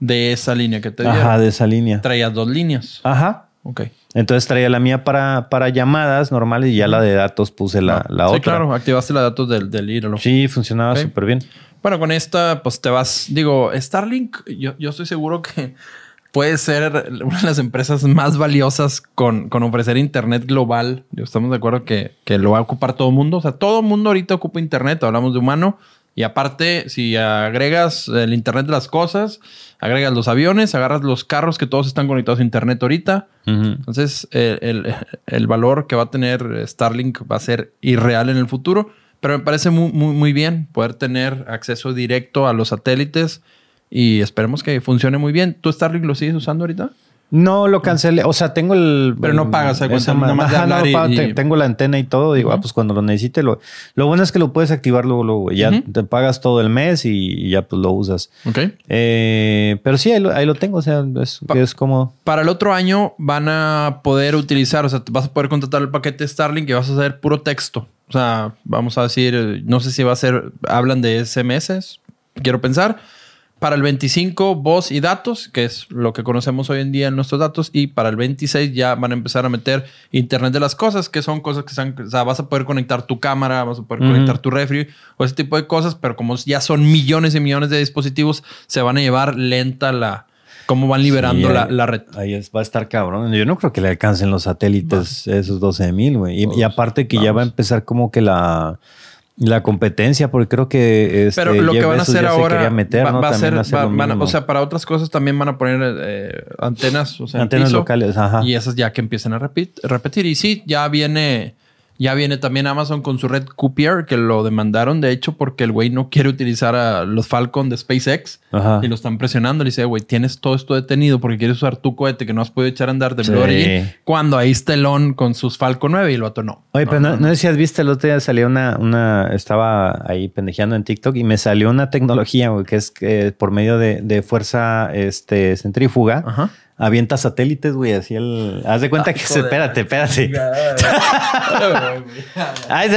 de esa línea que te dieron. Ajá, de esa línea. Traías dos líneas. Ajá. Ok. Entonces traía la mía para, para llamadas normales y ya la de datos puse la, la sí, otra. claro. Activaste los datos del, del ídolo. Sí, funcionaba súper bien. Bueno, con esta, pues te vas. Digo, Starlink, yo, yo estoy seguro que puede ser una de las empresas más valiosas con, con ofrecer Internet global. Yo estamos de acuerdo que, que lo va a ocupar todo el mundo. O sea, todo el mundo ahorita ocupa Internet. Hablamos de humano. Y aparte, si agregas el Internet de las cosas, agregas los aviones, agarras los carros que todos están conectados a Internet ahorita. Entonces, el, el- el valor que va a tener Starlink va a ser irreal en el futuro. Pero me parece muy, muy, muy bien poder tener acceso directo a los satélites y esperemos que funcione muy bien. ¿Tú Starlink lo sigues usando ahorita? No, lo cancelé. O sea, tengo el. Pero no pagas, ¿se esa cuenta? Nomás de Ajá, no y- pago. y- Tengo la antena y todo. Digo, ah, pues cuando lo necesite. Lo, lo bueno es que lo puedes activar luego, luego. Ya te pagas todo el mes y, ya pues lo usas. Ok. Eh, pero sí, ahí lo, ahí lo tengo. O sea, es, Pa- es como. Para el otro año van a poder utilizar, o sea, vas a poder contratar el paquete Starlink y vas a hacer puro texto. O sea, vamos a decir, no sé si va a ser, hablan de SMS, quiero pensar. Para el 25, voz y datos, que es lo que conocemos hoy en día en nuestros datos. Y para el 26 ya van a empezar a meter Internet de las cosas, que son cosas que están, o sea, vas a poder conectar tu cámara, vas a poder conectar tu refri o ese tipo de cosas, pero como ya son millones y millones de dispositivos, se van a llevar lenta la, cómo van liberando Sí, la, red. Ahí es- va a estar cabrón. Yo no creo que le alcancen los satélites esos 12 mil, güey. Y, y aparte que ya va a empezar como que la, la competencia, porque creo que. Este, Pero lo Jeff que van a hacer se ahora meter, va, ¿no? va a ser, va- van a- o sea, para otras cosas también van a poner eh, antenas, o sea, Antenas piso, locales, ajá. y esas ya que empiecen a repetir. Y sí, ya viene, ya viene también Amazon con su red Coupier, que lo demandaron, de hecho, porque el güey no quiere utilizar a los Falcon de SpaceX Ajá. y lo están presionando. Le dice, güey, tienes todo esto detenido porque quieres usar tu cohete que no has podido echar a andar de Blue Sí. Origin, cuando ahí está Elon con sus Falcon 9 y el vato no. Oye, pero no, no sé si has visto el otro día salió una, una, estaba ahí pendejeando en TikTok y me salió una tecnología, güey, que es que por medio de, de fuerza este, centrífuga, Ajá. Avienta satélites, güey, así el... Haz de cuenta que se... joder. Espérate, espérate.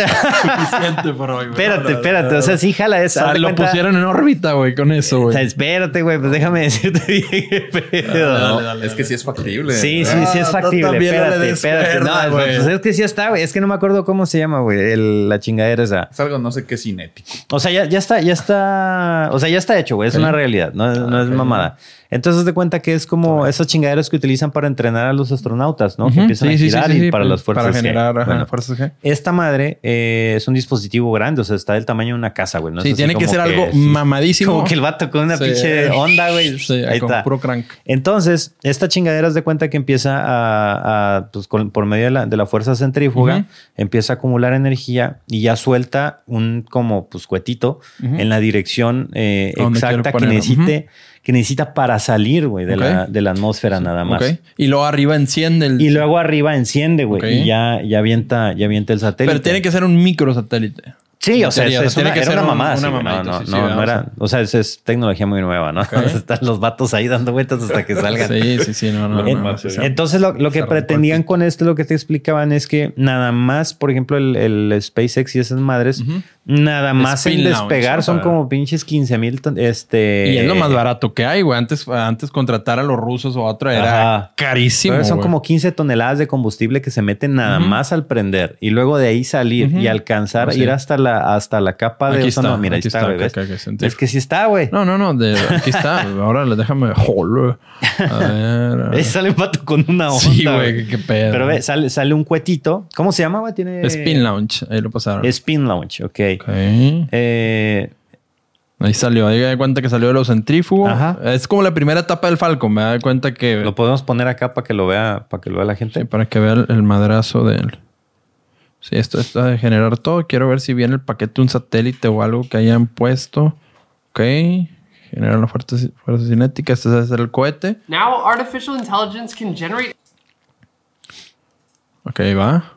Suficiente por hoy, güey. espérate, espérate. O sea, sí, jala O esa. sea, lo cuenta- pusieron en órbita, güey, con eso, O güey. sea, espérate, güey, pues déjame decirte bien qué pedo. No, es que sí es factible. Sí, sí, sí es Ah, factible. Espérate. No, güey. pues es que sí está, güey. Es que no me acuerdo cómo se llama, güey. el- La chingadera esa. Es algo no sé qué cinético. O sea, ya, ya está, ya está. O sea, ya está hecho, güey. Es una realidad, no es mamada. Entonces, de cuenta que es como esas chingaderas que utilizan para entrenar a los astronautas, ¿no? Que empiezan Sí, a sí, girar sí, y para las fuerzas Para G. generar ajá, Bueno, fuerzas G. esta madre eh, es un dispositivo grande, o sea, está del tamaño de una casa, güey. No sí, es tiene que ser algo mamadísimo. Como que el vato con una pinche onda, güey. Sí, Ahí con está. puro crank. Entonces, esta chingadera es de cuenta que empieza a, a, pues, con- por medio de la, de la fuerza centrífuga, empieza a acumular energía y ya suelta un como pues cuetito Ujú. en la dirección eh, exacta que necesite, que necesita para salir, güey, de, la, de la atmósfera nada más. Y luego arriba enciende el. Y luego arriba enciende, güey, y ya, ya avienta, ya avienta el satélite. Pero tiene que ser un microsatélite. Sí, o sea, es, una, que era ser una un- mamada. una mamadita, no, no, no, era. O sea, es, es tecnología muy nueva, ¿no? Están los vatos ahí dando vueltas hasta que salgan. Sí, sí, sí. No, no. Entonces, lo, que pretendían con esto, lo que te explicaban es que nada más, por ejemplo, el, SpaceX y esas madres, nada más launch, despegar son como pinches 15 mil. Este, Y es lo más barato que hay, güey. Antes, antes contratar a los rusos o a otro era carísimo. Son como 15 toneladas de combustible que se meten nada más al prender y luego de ahí salir y alcanzar, ir hasta la, hasta la capa de Aquí Mira, aquí está. Es que sí está, güey. No, no, no. de- aquí está. Ahora déjame. A ver. a ver. Ahí sale un vato con una onda. Sí, güey. Qué, pedo. Pero ve, sale, sale un cuetito. ¿Cómo se llama, güey? Tiene... Spin Launch. Ahí lo pasaron. Spin Launch, ok. Ok. Eh, Ahí salió. Ahí me da cuenta que salió de los centrífugos. Ajá. Es como la primera etapa del Falcon. Me da cuenta que. lo podemos poner acá para que lo vea, para que lo vea la gente. Sí, para que vea el, el madrazo de él. Sí, esto está de generar todo. Quiero ver si viene el paquete un satélite o algo que hayan puesto. Ok. Generar la fuerza, fuerza cinética. Este ser el cohete. Now, artificial intelligence can generate Ok, va.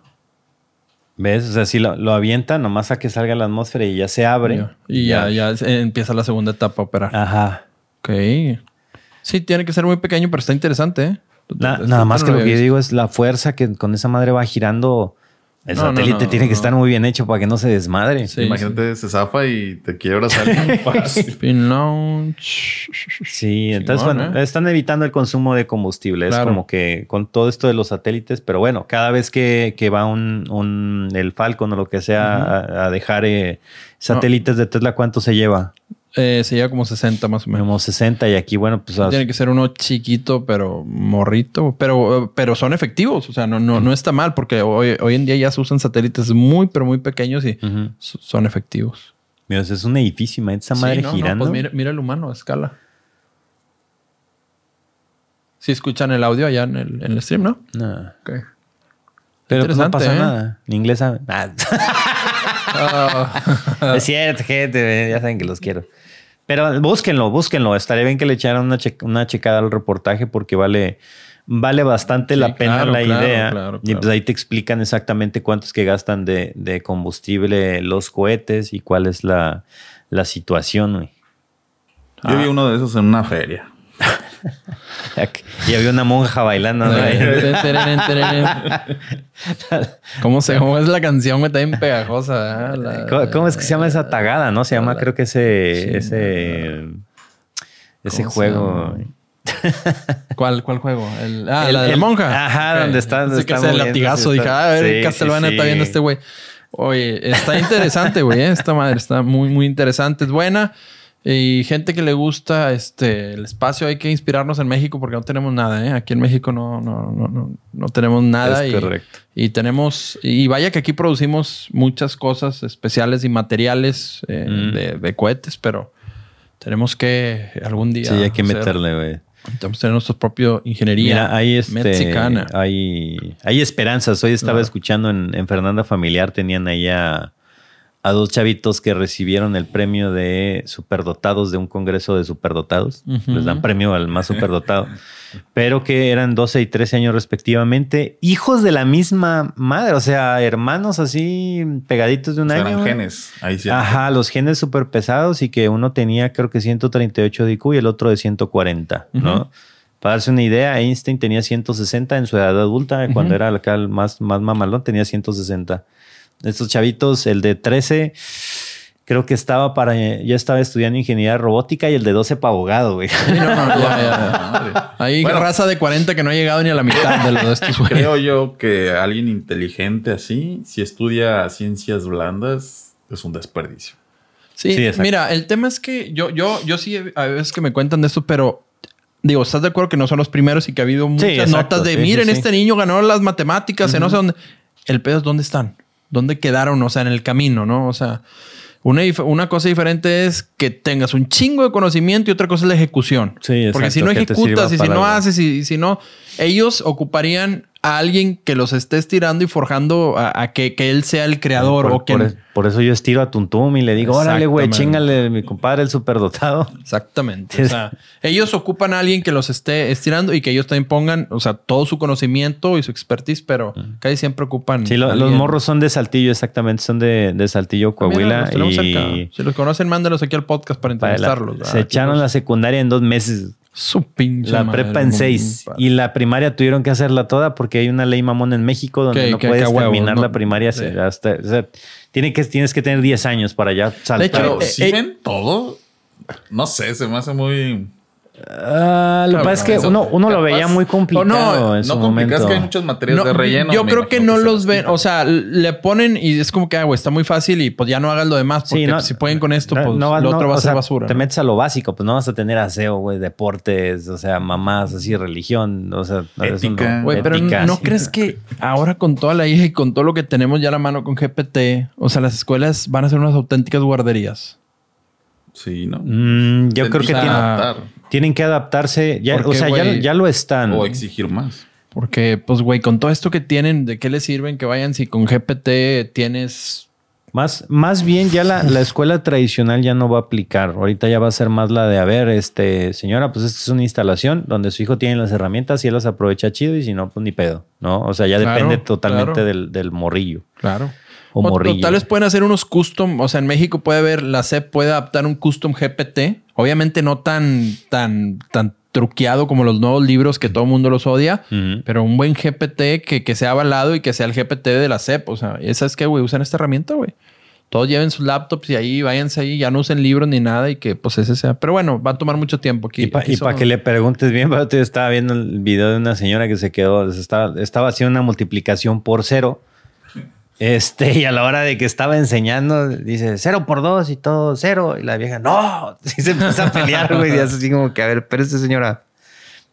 ¿Ves? O sea, si lo, lo avienta, nomás a que salga a la atmósfera y ya se abre. Y ya, ya empieza la segunda etapa a operar. Ajá. Ok. Sí, tiene que ser muy pequeño, pero está interesante, ¿eh? Na- nada más que lo que yo digo es la fuerza que con esa madre va girando El No, satélite no, tiene que estar muy bien hecho para que no se desmadre. Sí, Imagínate, se zafa y te quiebras alguien fácil. Spin launch. Sí, entonces bueno, ¿eh? están evitando el consumo de combustible. Es como que con todo esto de los satélites, pero bueno, cada vez que, que va un, un- el Falcon o lo que sea a, a dejar eh, satélites de Tesla, ¿cuánto se lleva? Eh, se lleva como 60 más o menos. Como 60 y aquí, bueno, pues Tiene que ser uno chiquito, pero morrito. Pero, pero son efectivos. O sea, no, no, no está mal porque hoy, hoy en día ya se usan satélites muy, pero muy pequeños y son efectivos. Mira, es un edificio, imagínate esa Sí, madre no, girando. pues mira, mira el humano a escala. Si escuchan el audio allá en el, en el stream, ¿no? No. Ok. Pero pues, no pasa ¿eh? nada. En inglés sabe. Ah, es cierto, gente, ya saben que los quiero. Pero búsquenlo, búsquenlo. Estaría bien que le echaran una, che- una checada al reportaje porque vale, vale bastante Sí, la pena claro, la claro, idea. claro, Y pues ahí te explican exactamente cuántos que gastan de, de combustible los cohetes y cuál es la, la situación. güey. Yo vi uno de esos en una feria. Y había una monja bailando. ¿no? ¿Cómo se cómo es la canción? Está bien pegajosa. ¿eh? La- ¿Cómo, cómo es que se llama esa tagada? ¿No? Se llama, la- creo que ese, Sí, ese, ese ¿Cómo se juego. ¿Cuál, ¿Cuál juego? El- ah, El- la de la monja. ajá, Ok. donde está- donde que está el latigazo. Dije, ah, a ver, Sí, Castlevania sí, está viendo este güey. Oye, está interesante, güey. ¿eh? Esta madre está muy, muy interesante. Es buena. Y gente que le gusta este, el espacio, hay que inspirarnos en México porque no tenemos nada, ¿eh? Aquí en México no, no, no, no, no tenemos nada. Es y, correcto. Y tenemos, y vaya que aquí producimos muchas cosas especiales y materiales eh, Mm. de, de cohetes, pero tenemos que algún día. Sí, hay que hacer- meterle, güey. Tenemos que tener nuestra propia ingeniería Mira, hay este, mexicana. hay, hay esperanzas. Hoy estaba Claro. escuchando en, en Fernanda Familiar, tenían ahí a, a dos chavitos que recibieron el premio de superdotados de un congreso de superdotados. Les dan premio al más superdotado. pero que eran 12 y 13 años respectivamente, hijos de la misma madre, o sea, hermanos así pegaditos de un O sea, año. eran genes. Ahí sí. Ajá, los genes súper pesados y que uno tenía creo que 138 de IQ y el otro de 140, ¿no? Ujú. Para darse una idea, Einstein tenía 160 en su edad adulta, cuando era acá el más, más mamalón, tenía 160. Estos chavitos, el de 13, creo que estaba para, ya estaba estudiando ingeniería robótica y el de 12 para abogado, güey. Sí, no, no, ya, ya. Hay Bueno. raza de 40 que no ha llegado ni a la mitad de los de estos güeyes. Creo yo que alguien inteligente así, si estudia ciencias blandas, es un desperdicio. Sí, mira, el tema es que yo, yo, yo sí, a veces que me cuentan de esto, pero digo, ¿estás de acuerdo que no son los primeros y que ha habido muchas exacto, notas de, miren, sí. este niño ganó las matemáticas, en no sé dónde? El pedo es dónde están, dónde quedaron, o sea, en el camino, ¿no? O sea, una, una cosa diferente es que tengas un chingo de conocimiento y otra cosa es la ejecución. Sí, Porque si no ejecutas y si no haces y, y si no, ellos ocuparían a alguien que los esté estirando y forjando a, a que, que él sea el creador por, o por es- por eso yo estiro a Tuntum y le digo, órale, güey, chingale, mi compadre, el superdotado. Exactamente. O sea, ellos ocupan a alguien que los esté estirando y que ellos también pongan, o sea, todo su conocimiento y su expertise, pero casi siempre ocupan. Sí, lo- los morros son de Saltillo, exactamente, son de, de Saltillo, Ah, mira, Coahuila. los y. Si los conocen, mándenlos aquí al podcast para para la- entrevistarlos. se echaron la secundaria en dos meses, Su pinche la madre, prepa en seis. Y la primaria tuvieron que hacerla toda porque hay una ley mamón en México donde Que- no que- puedes que a huevo, terminar no- la primaria sí. hasta... O sea, tiene que, tienes que tener 10 años para ya saltar. hecho, Pero eh, si eh, ven todo, no sé, se me hace muy... Ah, lo que Claro, pasa es que eso- uno, uno lo veía muy complicado no, en su No complicas momento. que hay muchas materias No, de relleno. yo creo que no los ven, o sea, le ponen y es como que, ah, güey, está muy fácil y pues ya no hagas lo demás, porque Sí, no, pues, si pueden con esto, no- pues no, lo no, otro va a ser sea, basura. Te ¿no? metes a lo básico, pues no vas a tener aseo, güey, deportes, o sea, mamás, así, religión, o sea, Ética. no- Güey, pero ética, ¿no sí. crees que ahora con toda la hija y con todo lo que tenemos ya a la mano con GPT, o sea, las escuelas van a ser unas auténticas guarderías? Sí, ¿no? Mm, yo creo que necesita tienen, que adaptarse, ya, o sea, ya, lo están. O exigir más. Porque, pues, güey, con todo esto que tienen, ¿de qué les sirven que vayan si con GPT tienes... Más, más bien ya la, la escuela tradicional ya no va a aplicar. Ahorita ya va a ser más la de, a ver, este, señora, pues esta es una instalación donde su hijo tiene las herramientas y él las aprovecha chido y si no, pues ni pedo, ¿no? O sea, ya Claro, depende totalmente claro. del, del morrillo Claro. O tal vez pueden hacer unos custom, o sea, en México puede haber, la SEP puede adaptar un custom GPT, obviamente no tan, tan, tan truqueado como los nuevos libros que todo el mundo los odia, pero un buen GPT que, que sea avalado y que sea el GPT de la CEP. O sea, esa es que, güey, usan esta herramienta, güey. Todos lleven sus laptops y ahí váyanse ahí, ya no usen libros ni nada y que pues ese sea. Pero bueno, va a tomar mucho tiempo aquí. Y para que le preguntes bien, pero yo estaba viendo el video de una señora que se quedó, estaba, estaba haciendo una multiplicación por cero. Este, y a la hora de que estaba enseñando, dice cero por dos y todo cero. Y la vieja, no, sí se empieza a pelear, güey. Y así como que, a ver, esta señora,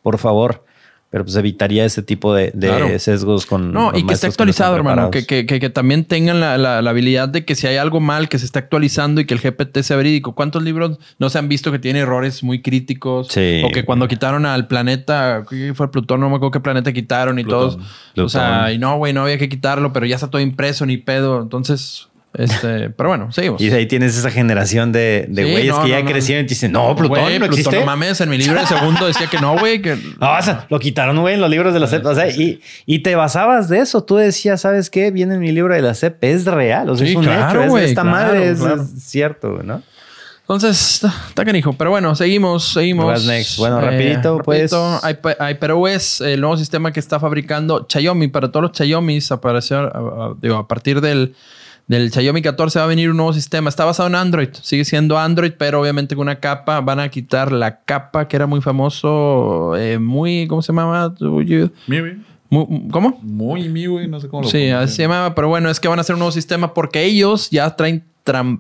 por favor. Pero pues evitaría ese tipo de, de Claro. sesgos con. No, y que esté no actualizado, hermano. Que, también tengan la, la- la habilidad de que si hay algo mal, que se esté actualizando y que el GPT sea verídico. ¿Cuántos libros no se han visto que tienen errores muy críticos? Sí. O que cuando quitaron al planeta, ¿qué fue Plutón? No me acuerdo qué planeta quitaron y Plutón. todos. O sea, y no, güey, no había que quitarlo, pero ya está todo impreso, ni pedo. Entonces, este, pero bueno, seguimos. Y de ahí tienes esa generación de, de Sí, güeyes no, que no, ya no. crecieron y te dicen, no, Plutón Güey, no existe. no mames, en mi libro de segundo decía que no, güey, que No, o sea, lo quitaron, güey, en los libros de la CEP. O sea, y, y te basabas de eso. Tú decías, ¿sabes qué? Viene en mi libro de la CEP. Es real. O sea, Sí, es un claro, hecho. Es- güey, esta claro, madre es, claro. es cierto, ¿no? Entonces, está- canijo. Pero bueno, seguimos, seguimos. What's next? Bueno, rapidito, pues. Hyper- HyperOS, el nuevo sistema que está fabricando Xiaomi. Para todos los Xiaomis, apareció, digo, a partir del, del Xiaomi 14 va a venir un nuevo sistema. Está basado en Android. Sigue siendo Android, pero obviamente con una capa. Van a quitar la capa que era muy famoso. eh, muy, ¿cómo se llamaba? Muy- ¿Cómo? Muy Miwi, no sé cómo lo Sí, así se llamaba, pero bueno, es que van a hacer un nuevo sistema porque ellos ya traen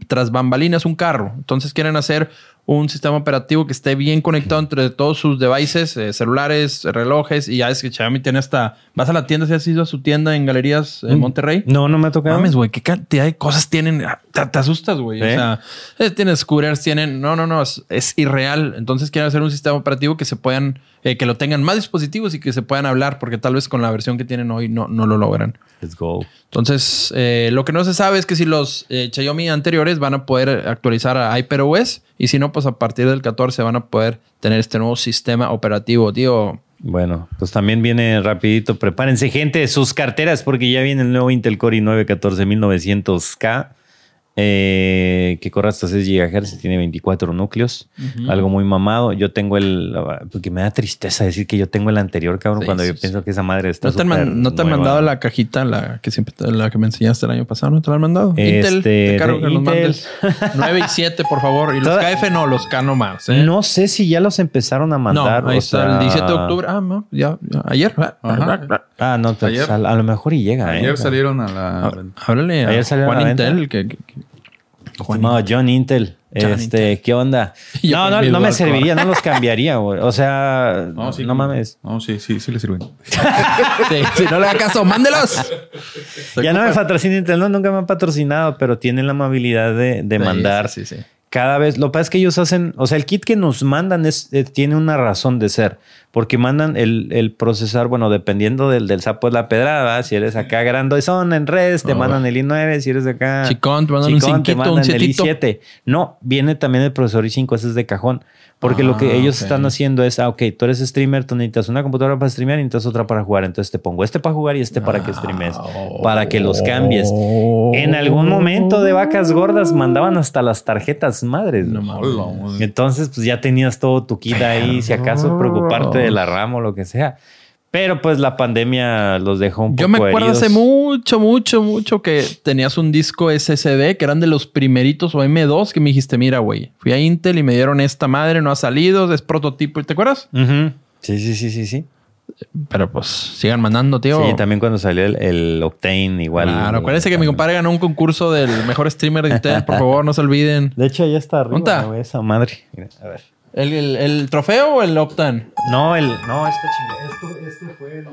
tras bambalinas un carro. Entonces quieren hacer un sistema operativo que esté bien conectado entre todos sus devices, eh, celulares, relojes. Y ya es que Xiaomi tiene hasta... Vas a la tienda, si has ido a su tienda en Galerías en Monterrey. No, no me ha tocado. Mames, güey, qué cantidad de cosas tienen. Ah, Te, te asustas, güey. O sea, eh, tienen scooters, tienen. No, no, no, es, es irreal. Entonces quieren hacer un sistema operativo que se puedan, eh, que lo tengan más dispositivos y que se puedan hablar, porque tal vez con la versión que tienen hoy no, no lo logran. Let's go. Entonces, eh, lo que no se sabe es que si los eh, Xiaomi anteriores van a poder actualizar a HyperOS y si no, pues a partir del 14 van a poder tener este nuevo sistema operativo, tío. Bueno, pues también viene rapidito. Prepárense, gente, sus carteras, porque ya viene el nuevo Intel Core i9 14900K. Eh, que corre hasta 6 GHz y tiene 24 núcleos. Algo muy mamado. Yo tengo el... Porque me da tristeza decir que yo tengo el anterior, cabrón, Sí, cuando sí, yo sí. pienso que esa madre está ¿No te han, no te han mandado la cajita, la que siempre te- la que me enseñaste el año pasado? ¿No te la han mandado? Este, Intel, te cargo que Intel. mandes 9 y 7, por favor. Y los Toda- KF no, los K no más. ¿eh? No sé si ya los empezaron a No, mandar. ahí o está sea- el 17 de octubre. Ah, no, ya, ya, ayer. Ajá. Ah, no, pues, Ayer- a, a lo mejor y llega. Ayer ¿eh? salieron a la... Ah, Háblale a Ayer salió a Juan la. Intel. Que, que- Estimado John Intel. John este, Intel. ¿qué onda? No, no, no me serviría, no los cambiaría, güey. O sea, no, No, sí, mames. No, sí, sí, sí le sirven. Sí, si no le haga caso, mándelos. Ya no me patrocina Intel, no, nunca me han patrocinado, pero tienen la amabilidad de, de Sí, mandar sí, sí, sí. cada vez. Lo que pasa es que ellos hacen, o sea, el kit que nos mandan es, eh, tiene una razón de ser, porque mandan el, el procesar, bueno, dependiendo del, del sapo de la pedrada, si eres acá grandezón en res, te Ah, mandan el i9, si eres acá Chicón, te mandan un chicón, te cinquito, un mandan el sietito. i7. No, viene también el procesador i5, ese es de cajón. Porque lo que Ah, ellos ok. están haciendo es, ah, ok, tú eres streamer, tú necesitas una computadora para streamear y necesitas otra para jugar. Entonces te pongo este para jugar y este para que streames, para que los cambies. En algún momento de vacas gordas mandaban hasta las tarjetas madres. No. Entonces, pues ya tenías todo tu kit ahí, si acaso preocuparte de la RAM o lo que sea. Pero pues la pandemia los dejó un poco Yo me acuerdo heridos. hace mucho, mucho, mucho que tenías un disco SSD que eran de los primeritos o M2 que me dijiste, mira, güey, fui a Intel y me dieron esta madre, no ha salido, es prototipo. ¿Te acuerdas? Sí, sí, sí, sí, sí. Pero pues sigan mandando, tío. Sí, también cuando salió el, el Octane igual. Claro, acuérdense que mi compadre ganó un concurso del mejor streamer de Intel. Por favor, no se olviden. De hecho, ya está arriba, ¿Dónde está? güey, esa madre. Mira, a ver. ¿El, el, el trofeo o el Optan? No, el... No, esta chingada. Esto, este fue el...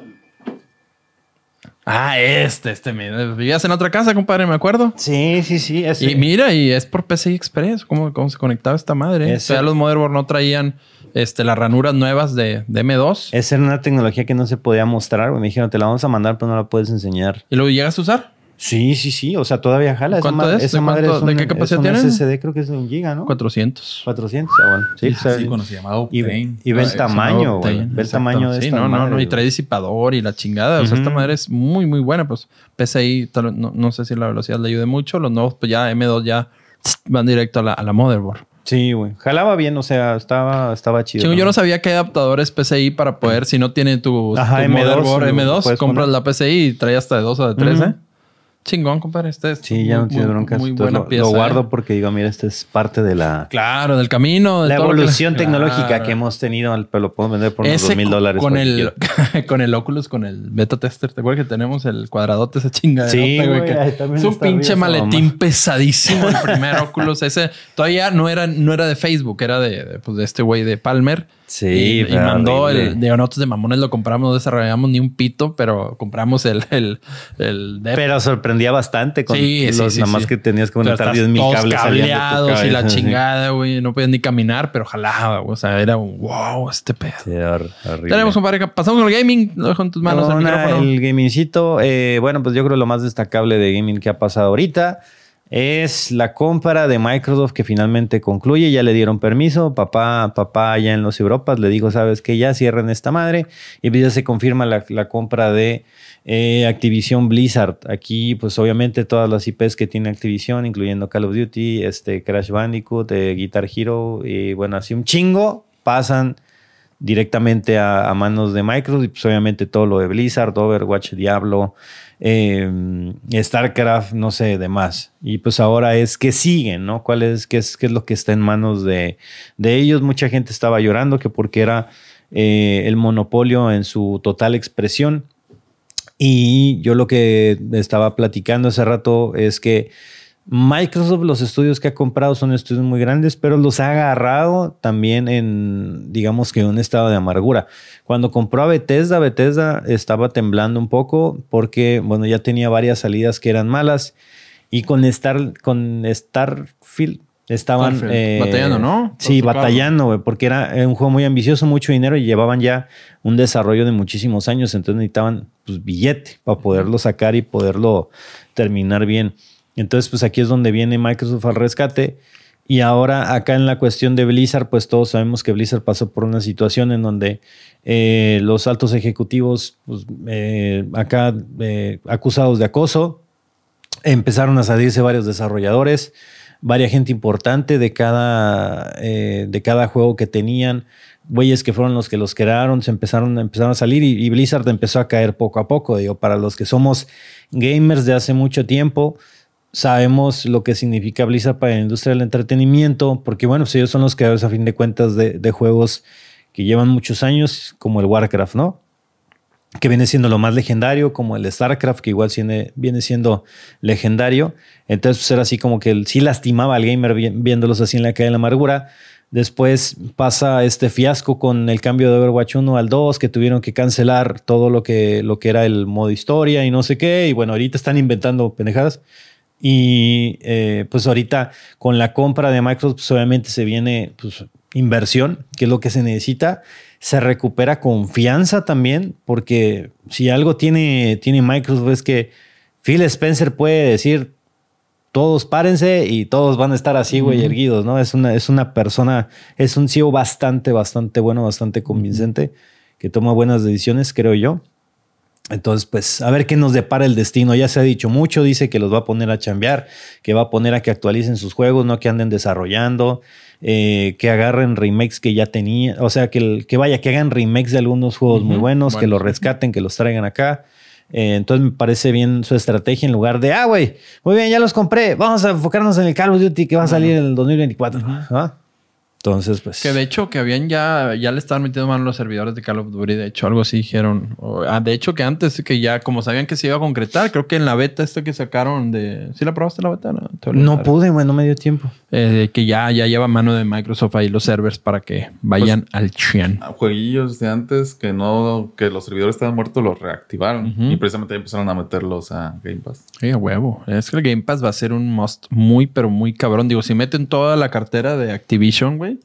Ah, este, este. me- Vivías en otra casa, compadre, me acuerdo. Sí, sí, sí. ese. Y mira, y es por PCI Express. ¿Cómo, cómo se conectaba esta madre? eh? O sea, los motherboard no traían este, las ranuras nuevas de, de M2. Esa era una tecnología que no se podía mostrar. Me dijeron, te la vamos a mandar, pero no la puedes enseñar. ¿Y lo llegas a usar? Sí, sí, sí. O sea, todavía jala. ¿Cuánto es? Esa ¿De madre cuánto- es un- de qué capacidad tiene? SSD creo que es de un giga, ¿no? 400. 400. Ah, bueno. Sí, Sí, sea, Sí, se llamaba y, Octane. y ve el Ah, tamaño, güey. Ve el tamaño de Sí, esta no, no, madre, no. Y güey. trae disipador y la chingada. O sea, esta madre es muy, muy buena. Pues PCI, tal- no, no sé si la velocidad le ayude mucho. Los nuevos, pues ya M2 ya van directo a la, a la motherboard. Sí, güey. Jalaba bien, o sea, estaba, estaba chido. Chingo, yo no sabía que hay adaptadores PCI para poder, si no tiene tu, Ajá, tu M2, motherboard lo M2, puedes compras poner. la PCI y trae hasta de 2 o de 3, Ujú. ¿eh? Chingón, compadre. Este es Sí, ya muy- no tiene broncas. Muy buena lo, pieza. lo guardo ¿eh? porque digo, mira, esta es parte de la, Claro, del camino. de la todo lo que- evolución tecnológica Claro. que hemos tenido, pero lo puedo vender por unos mil dólares. Con el, con el Oculus, con el beta tester. ¿Te acuerdas que tenemos el cuadradote, esa chingadera? Sí, güey, que- Es un pinche maletín mamá. pesadísimo el primer Oculus. Ese todavía no era, no era de Facebook, era de, de, pues, de este güey de Palmer. Sí, y, mandó horrible. el. Digo, nosotros de mamones lo compramos, no desarrollamos ni un pito, pero compramos el, el, el de Pero sorprendía bastante con Sí, los, sí, nada más sí. que tenías que conectar estás 10 mil cables de cableados y la chingada, güey. No podías ni caminar, pero jalaba, güey. O sea, era un wow, este pedo. Sí, hor- horrible. Tenemos, compadre. Pasamos al gaming. Lo dejo en tus manos el Una, micrófono. el gamingcito, eh, bueno, pues yo creo lo más destacable de gaming que ha pasado ahorita es la compra de Microsoft que finalmente concluye. Ya le dieron permiso. Papá, papá allá en los Europas le dijo, sabes que ya cierren esta madre. Y pues ya se confirma la, compra de eh, Activision Blizzard. Aquí, pues obviamente todas las IPs que tiene Activision, incluyendo Call of Duty, este Crash Bandicoot, eh, Guitar Hero y bueno, así un chingo pasan directamente a, a manos de Microsoft y pues obviamente todo lo de Blizzard, Overwatch, Diablo, eh, StarCraft, no sé, demás. Y pues ahora es que siguen, ¿no? ¿Cuál es, qué es, qué es lo que está en manos de, de ellos? Mucha gente estaba llorando que porque era eh, el monopolio en su total expresión. Y yo lo que estaba platicando hace rato es que Microsoft, los estudios que ha comprado son estudios muy grandes, pero los ha agarrado también en, digamos que un estado de amargura. Cuando compró a Bethesda, Bethesda estaba temblando un poco porque, bueno, ya tenía varias salidas que eran malas y con Star, con Starfield estaban Starfield. eh, Batallando, ¿no? Sí, batallando, porque era un juego muy ambicioso, mucho dinero y llevaban ya un desarrollo de muchísimos años, entonces necesitaban pues, billete para poderlo sacar y poderlo terminar bien. Entonces, pues aquí es donde viene Microsoft al rescate. Y ahora acá en la cuestión de Blizzard, pues todos sabemos que Blizzard pasó por una situación en donde eh, los altos ejecutivos, pues, eh, acá eh, acusados de acoso, empezaron a salirse varios desarrolladores, varia gente importante de cada, de cada juego que tenían, güeyes que fueron los que los crearon, se empezaron, empezaron a salir y, y Blizzard empezó a caer poco a poco. Digo, para los que somos gamers de hace mucho tiempo, sabemos lo que significa Blizzard para la industria del entretenimiento, porque bueno, pues ellos son los creadores a fin de cuentas de, juegos que llevan muchos años, como el Warcraft, ¿no? que viene siendo lo más legendario, como el StarCraft, que igual viene, siendo legendario. Entonces, pues era así como que sí lastimaba al gamer vi- viéndolos así en la calle de la amargura. Después pasa este fiasco con el cambio de Overwatch 1 al 2, que tuvieron que cancelar todo lo que, lo que era el modo historia y no sé qué. Y bueno, ahorita están inventando pendejadas. Y eh, pues ahorita con la compra de Microsoft, pues obviamente se viene pues, inversión, que es lo que se necesita. Se recupera confianza también, porque si algo tiene, tiene Microsoft es que Phil Spencer puede decir, todos párense y todos van a estar así, güey, erguidos, ¿no? Es una, es una persona, es un CEO bastante, bastante bueno, bastante convincente, que toma buenas decisiones, creo yo. Entonces, pues, a ver qué nos depara el destino. Ya se ha dicho mucho, dice que los va a poner a chambear, que va a poner a que actualicen sus juegos, no que anden desarrollando, eh, que agarren remakes que ya tenían, o sea, que, el- que vaya, que hagan remakes de algunos juegos muy buenos, que los rescaten, que los traigan acá. Eh, entonces me parece bien su estrategia en lugar de, ah, güey, muy bien, ya los compré, vamos a enfocarnos en el Call of Duty que va a salir en el 2024. ¿Ah? Entonces, pues... Que de hecho que habían ya, ya le estaban metiendo mano los servidores de Call of Duty. De hecho, algo así dijeron. O- ah, de hecho, que antes que ya, como sabían que se iba a concretar, creo que en la beta esta que sacaron de. ¿Sí la probaste la beta? No, No pude, güey, no me dio tiempo. Eh, que ya, ya lleva mano de Microsoft ahí los servers para que vayan al Chian. Jueguillos de antes que no, que los servidores estaban muertos, los reactivaron. Y precisamente empezaron a meterlos a Game Pass. Sí, a huevo. Es que el Game Pass va a ser un must muy, pero muy cabrón. Digo, si meten toda la cartera de Activision, güey,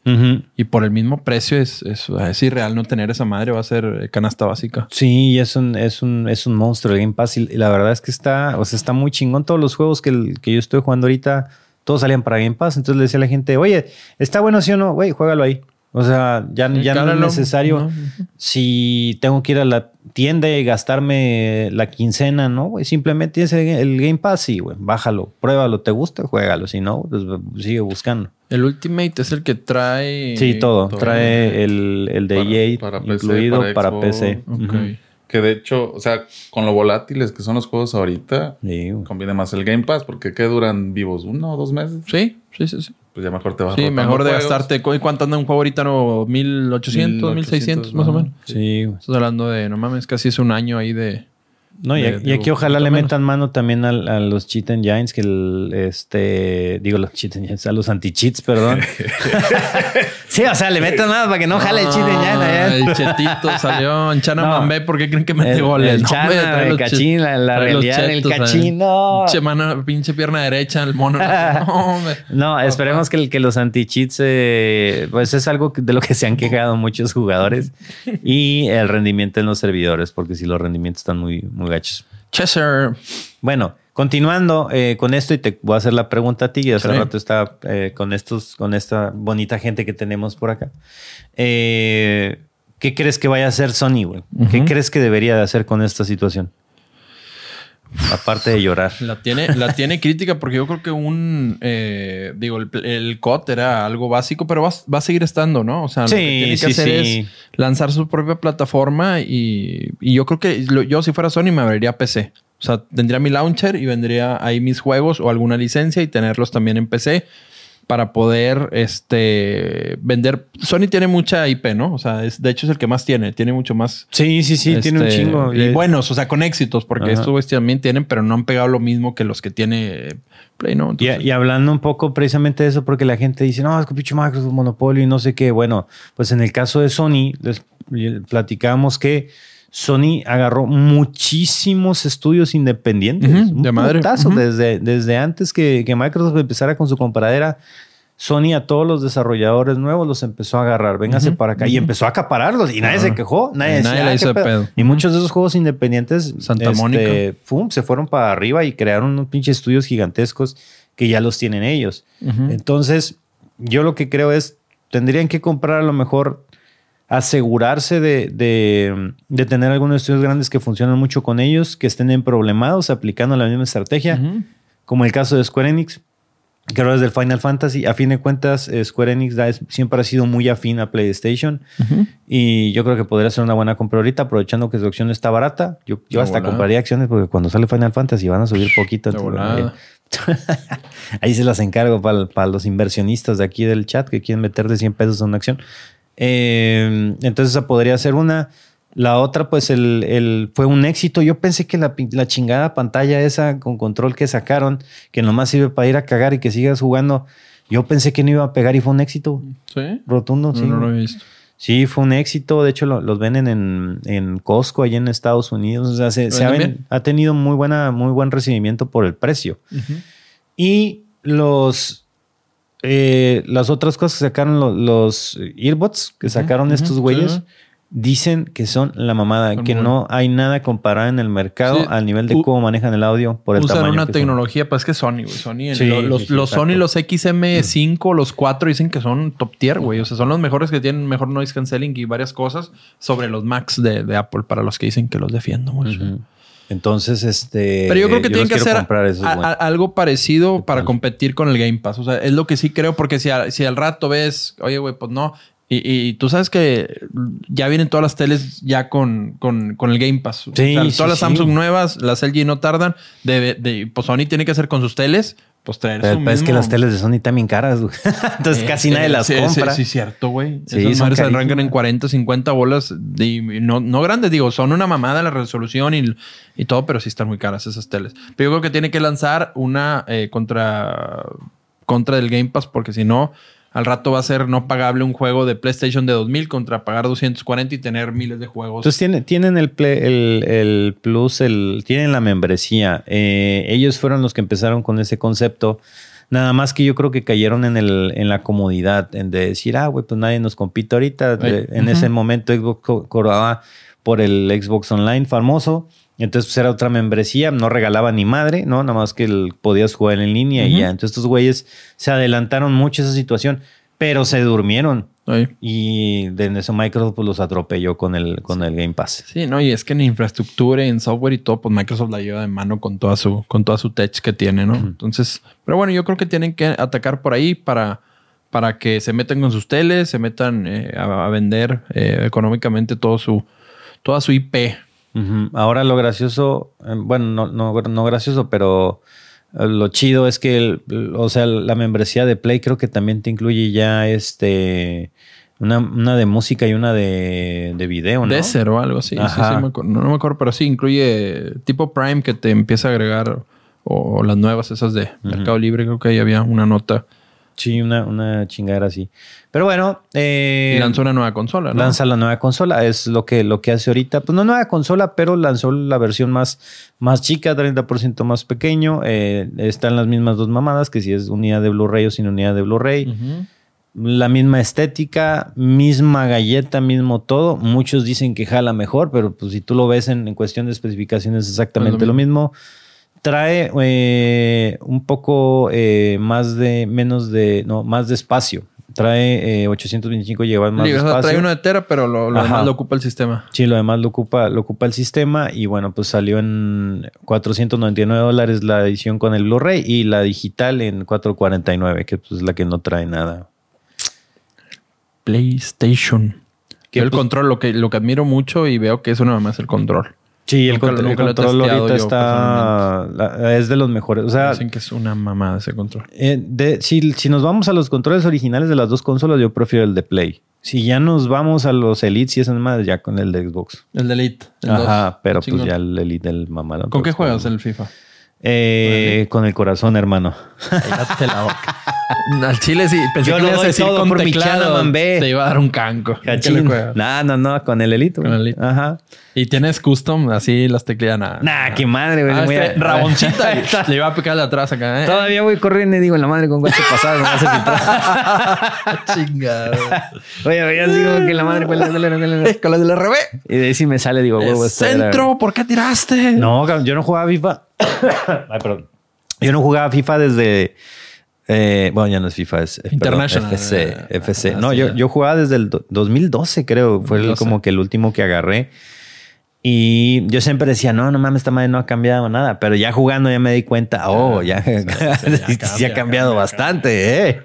y por el mismo precio es, es, es irreal no tener esa madre, va a ser eh, canasta básica. Sí, es un, es un, es un monstruo el Game Pass. Y, y la verdad es que está, o sea, está muy chingón. Todos los juegos que, el- que yo estoy jugando ahorita, todos salían para Game Pass. Entonces le decía a la gente, oye, está bueno sí o no, güey, juégalo ahí. O sea, ya, ya no es necesario. No. Si tengo que ir a la tienda y gastarme la quincena, ¿no? güey? Simplemente tienes el, el Game Pass, sí, güey. Bájalo, pruébalo, te gusta, juégalo. Si no, pues sigue buscando. El Ultimate es el que trae. Sí, todo. todo. Trae el, el de Para- EA para PC, incluido para. PC. Ok. Ujú. Que de hecho, o sea, con lo volátiles que son los juegos ahorita, Sí, conviene más el Game Pass porque ¿qué duran vivos? ¿Uno o dos meses? Sí, sí, sí. sí. Pues ya mejor te vas Sí, mejor de juegos. gastarte. ¿cu- ¿Cuánto anda un juego ahorita? No, 1800, 1600 más o menos. Sí, güey. Estás hablando de, no mames, casi es un año ahí de. No, y, De- y digo, aquí ojalá le menos. metan mano también al- a, los cheat engines, que el, este, digo los cheat engines, a los anti-cheats, perdón. sí, o sea, le metan mano para que no jale el. Ah, allá. El chetito salió en Chana No. Mambé. ¿Por qué creen que mete El- goles? el No, Chana, trae el cachín, la- la realidad del eh. cachín, no. Pinche, mano- pinche pierna derecha, el mono. No. No, esperemos que, el- que los anti-cheats, eh, pues es algo de lo que se han quejado muchos jugadores. Y el rendimiento en los servidores, porque si los rendimientos están muy, muy gachos. Chesser. Bueno, continuando eh, con esto, y te voy a hacer la pregunta a ti, y hace Sí. rato estaba eh, con estos, con esta bonita gente que tenemos por acá. Eh, ¿Qué crees que vaya a hacer Sony, güey? ¿Qué crees que debería de hacer con esta situación? Aparte de llorar. La tiene, la tiene crítica porque yo creo que un, eh, digo, el, el COD era algo básico, pero va, va a seguir estando, ¿no? O sea, lo Sí, que tiene que sí, hacer sí. es lanzar su propia plataforma y, y yo creo que lo- yo si fuera Sony me abriría PC. O sea, tendría mi launcher y vendría ahí mis juegos o alguna licencia y tenerlos también en PC para poder este vender. Sony tiene mucha IP, ¿no? O sea, es, de hecho es el que más tiene, tiene mucho más. Sí, sí, sí, tiene un este, chingo. Y buenos, o sea, con éxitos, porque Ajá. estos güeyes también tienen, pero no han pegado lo mismo que los que tiene Play, ¿no? Y hablando un poco precisamente de eso, porque la gente dice, no, es que pinche Microsoft monopolio y no sé qué. Bueno, pues en el caso de Sony, les platicamos que Sony agarró muchísimos estudios independientes. De madre. putazo. Desde, desde antes que, que Microsoft empezara con su comparadera. Sony a todos los desarrolladores nuevos los empezó a agarrar, véngase para acá. Y empezó a acapararlos y nadie se quejó. Nadie, nadie decía, le "Ah, hizo pedo". Y muchos de esos juegos independientes Santa este, Mónica. fum, se fueron para arriba y crearon unos pinches estudios gigantescos que ya los tienen ellos. Entonces, yo lo que creo es, tendrían que comprar a lo mejor, asegurarse de, de- de tener algunos estudios grandes que funcionan mucho con ellos, que estén en problemados aplicando la misma estrategia, como el caso de Square Enix, que ahora es del Final Fantasy. A fin de cuentas, eh, Square Enix da- es- siempre ha sido muy afín a PlayStation. Y yo creo que podría ser una buena compra ahorita, aprovechando que su acción está barata. Yo, yo hasta volada. compraría acciones porque cuando sale Final Fantasy van a subir poquito. Ahí se las encargo para, los inversionistas de aquí del chat que quieren meter de 100 pesos en una acción. Eh, entonces esa podría ser una. La otra, pues, el, el- fue un éxito. Yo pensé que la, chingada pantalla esa con control que sacaron, que nomás sirve para ir a cagar y que sigas jugando, yo pensé que no iba a pegar y fue un éxito ¿Sí? rotundo. No, sí. no lo he visto. Sí, fue un éxito. De hecho, lo- los venden en, en Costco, allá en Estados Unidos. O sea, se, se ha, tenido muy, buena, muy buen recibimiento por el precio. Y los, eh, las otras cosas que sacaron lo- los earbuds que sacaron estos güeyes, dicen que son la mamada, Son que no hay nada comparado en el mercado Sí. al nivel de U- cómo manejan el audio por el Usan tamaño. una que son. tecnología, pues es que Sony, güey. Sony, en Sí, lo- los, sí, los Sony, los XM5, los 4 dicen que son top tier, güey. O sea, son los mejores que tienen mejor noise cancelling y varias cosas sobre los Macs de, de Apple para los que dicen que los defiendo mucho. Entonces, este. Pero yo creo que tienen los que hacer a- a- algo parecido para competir con el Game Pass. O sea, es lo que sí creo, porque si, a- si al rato ves, oye, güey, pues no. Y, y tú sabes que ya vienen todas las teles ya con, con, con el Game Pass. O Sí, sea, sí, todas las sí. Samsung nuevas, las LG no tardan. De, de- pues Sony tiene que hacer con sus teles, pues traer Pero su el peor es que las teles de Sony bien caras, güey. Entonces Eh, casi nadie eh, las sí, compra. Sí, sí, cierto, güey. Sí, Esas madres arrancan en 40, 50 bolas. Y no, no grandes, digo, son una mamada la resolución y, y todo, pero sí están muy caras esas teles. Pero yo creo que tiene que lanzar una eh, contra, contra del Game Pass, porque si no, al rato va a ser no pagable un juego de PlayStation de 2000 contra pagar 240 y tener miles de juegos. Entonces tienen, tienen el, Play- el, el Plus, el, tienen la membresía. Eh, ellos fueron los que empezaron con ese concepto. Nada más que yo creo que cayeron en, el, en la comodidad, en de decir, ah, güey, pues nadie nos compite ahorita. En ese momento Xbox co- cobraba por el Xbox Online famoso. Entonces pues, era otra membresía, no regalaba ni madre, ¿no? Nada más que el- podías jugar en línea y ya. Entonces estos güeyes se adelantaron mucho a esa situación, pero se durmieron. Ay. Y de eso Microsoft pues, los atropelló con el, con el Game Pass. Sí, no, y es que en infraestructura, en software y todo, pues Microsoft la lleva de mano con toda su, con toda su tech que tiene, ¿no? Entonces, pero bueno, yo creo que tienen que atacar por ahí para, para que se metan con sus teles, se metan eh, a, a vender eh, económicamente todo su, toda su IP. Ahora lo gracioso, eh, bueno, no, no, no gracioso, pero eh, lo chido es que, el- o sea, la membresía de Play creo que también te incluye ya este una, una de música y una de, de video, ¿no? Desert o algo así. Sí, sí, me no, no me acuerdo, pero sí incluye tipo Prime que te empieza a agregar o, las nuevas esas de Mercado Libre. Creo que ahí había una nota. Sí, una, una chingadera así. Pero bueno, eh, y lanzó una nueva consola, ¿no? lanza la nueva consola. Es lo que, lo que hace ahorita. Pues no nueva consola, pero lanzó la versión más, más chica, 30% más pequeño. Eh, están las mismas dos mamadas, que si es unidad de Blu-ray o sin unidad de Blu-ray. La misma estética, misma galleta, mismo todo. Muchos dicen que jala mejor, pero pues si tú lo ves en, en cuestión de especificaciones es exactamente Es lo mismo. Trae eh, un poco eh, más de, menos de, no, más de espacio. Trae eh, 825 GB más Sí, de o sea, espacio. trae una de tera, pero lo, lo demás lo ocupa el sistema. Sí, lo demás lo ocupa, lo ocupa el sistema y bueno, pues salió en 499 dólares la edición con el Blu-ray y la digital en 449, que pues, es la que no trae nada. PlayStation. Que, Yo el pues- control, lo que, lo que admiro mucho y veo que eso nada más el control. Sí, el, Nunca- control, nunca control ahorita está, la- es de los mejores. O sea, Dicen que es una mamada ese control. eh, de- si, si nos vamos a los controles originales de las dos consolas, yo prefiero el de Play. Si ya nos vamos a los Elites y esas más, ya con el de Xbox. El de Elite. el Ajá, pero Chingón. pues ya el Elite del mamalón. ¿Con qué Pues, juegas el FIFA? Eh, con el corazón, hermano. La boca. Al chile sí. Pensé Yo que lo ibas a decir todo con por mi teclado. B. Te iba a dar un canco. No, no, no, con el güey. Con el Elite. Ajá. Y tienes custom, así las teclas nada. Nah, qué madre, güey. Ah, este, a- Raboncita. le iba a picar de atrás acá. ¿eh? Todavía voy corriendo y digo, la madre con guacho pasado, me filtrar. Chingada. Oye, oye, así como que la madre. Con la del RB. Y de ahí si me sale, digo, huevo, era- Centro, ¿por qué tiraste? No, yo no jugaba FIFA. Ay, perdón. Yo no jugaba FIFA desde. eh, bueno, ya no es FIFA, es perdón, International. FC. FC. Ah, no, yo, ya. yo jugaba desde el do- 2012, creo. Fue el- 2012. como que el último que agarré. Y yo siempre decía, no, no mames, esta madre no ha cambiado nada. Pero ya jugando ya me di cuenta, oh, ya, sí, cambia, ha cambiado cambia, bastante, eh.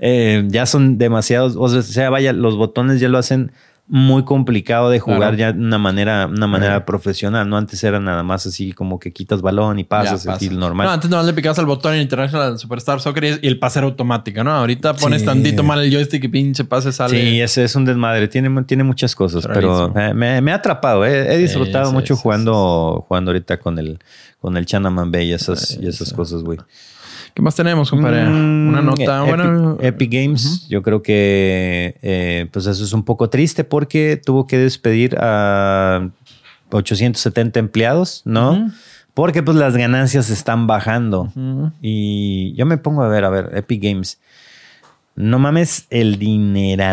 Eh, Ya son demasiados, o sea, vaya, los botones ya lo hacen muy complicado de jugar Claro. ya de una manera, una manera Ajá. profesional, ¿no? Antes era nada más así como que quitas balón y pasas, pasa. así normal. No, antes nomás le picabas al botón en International Superstar Soccer y, el pase era automático, ¿no? Ahorita pones Sí. tantito mal el joystick y pinche pase sale. Sí, ese es un desmadre. Tiene, tiene muchas cosas, Rarísimo. pero me, me ha atrapado. eh. He disfrutado sí, mucho jugando, jugando ahorita con el, con el Chanaman Bay y esas, y esas cosas, güey. ¿Qué más tenemos, compadre? Mm, Una nota. Epic, bueno, Epic Games, yo creo que eh, pues eso es un poco triste porque tuvo que despedir a 870 empleados, ¿no? Porque pues las ganancias están bajando. Y yo me pongo a ver, a ver, Epic Games. No mames el dinero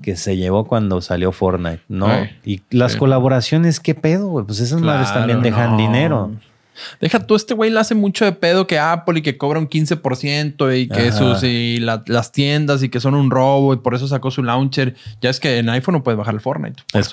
que se llevó cuando salió Fortnite, ¿no? Ay, y las sí. colaboraciones, ¿qué pedo? güey? Pues esas madres también dejan no. dinero. Deja tú, este güey le hace mucho de pedo que Apple y que cobra un 15% y que Ajá. sus y la- las tiendas y que son un robo y por eso sacó su launcher. Ya es que en iPhone no puedes bajar el Fortnite. Es-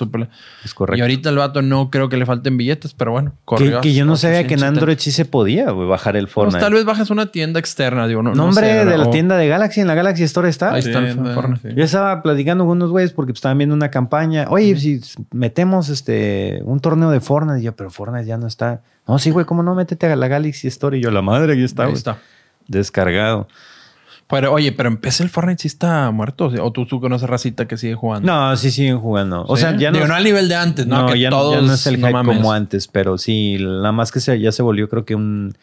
Es correcto. Y ahorita el vato no creo que le falten billetes, pero bueno, que, corrió que yo no sabía que en 870. Android sí se podía bajar el Pues, Fortnite. tal vez bajes una tienda externa, digo, no. no Nombre sé, de la o- tienda de Galaxy, en la Galaxy Store está. Ahí está el Tienda, Fortnite. sí. Yo estaba platicando con unos güeyes porque pues, estaban viendo una campaña. Oye, si metemos este un torneo de Fortnite, Y yo, pero Fortnite ya no está. No, sí, güey, ¿cómo no? Métete a la Galaxy Store. Y yo, la madre, aquí está, Ahí güey. está. Descargado. Pero oye, pero empecé el Fortnite sí está muerto. O tú, tú conoces racita que sigue jugando. No, sí siguen jugando. O ¿Sí? sea, ya no. Digo, no al nivel de antes, ¿no? no, que ya, no- todos, ya no es el hype mames. como antes, pero sí, nada más que se, ya se volvió, creo que un,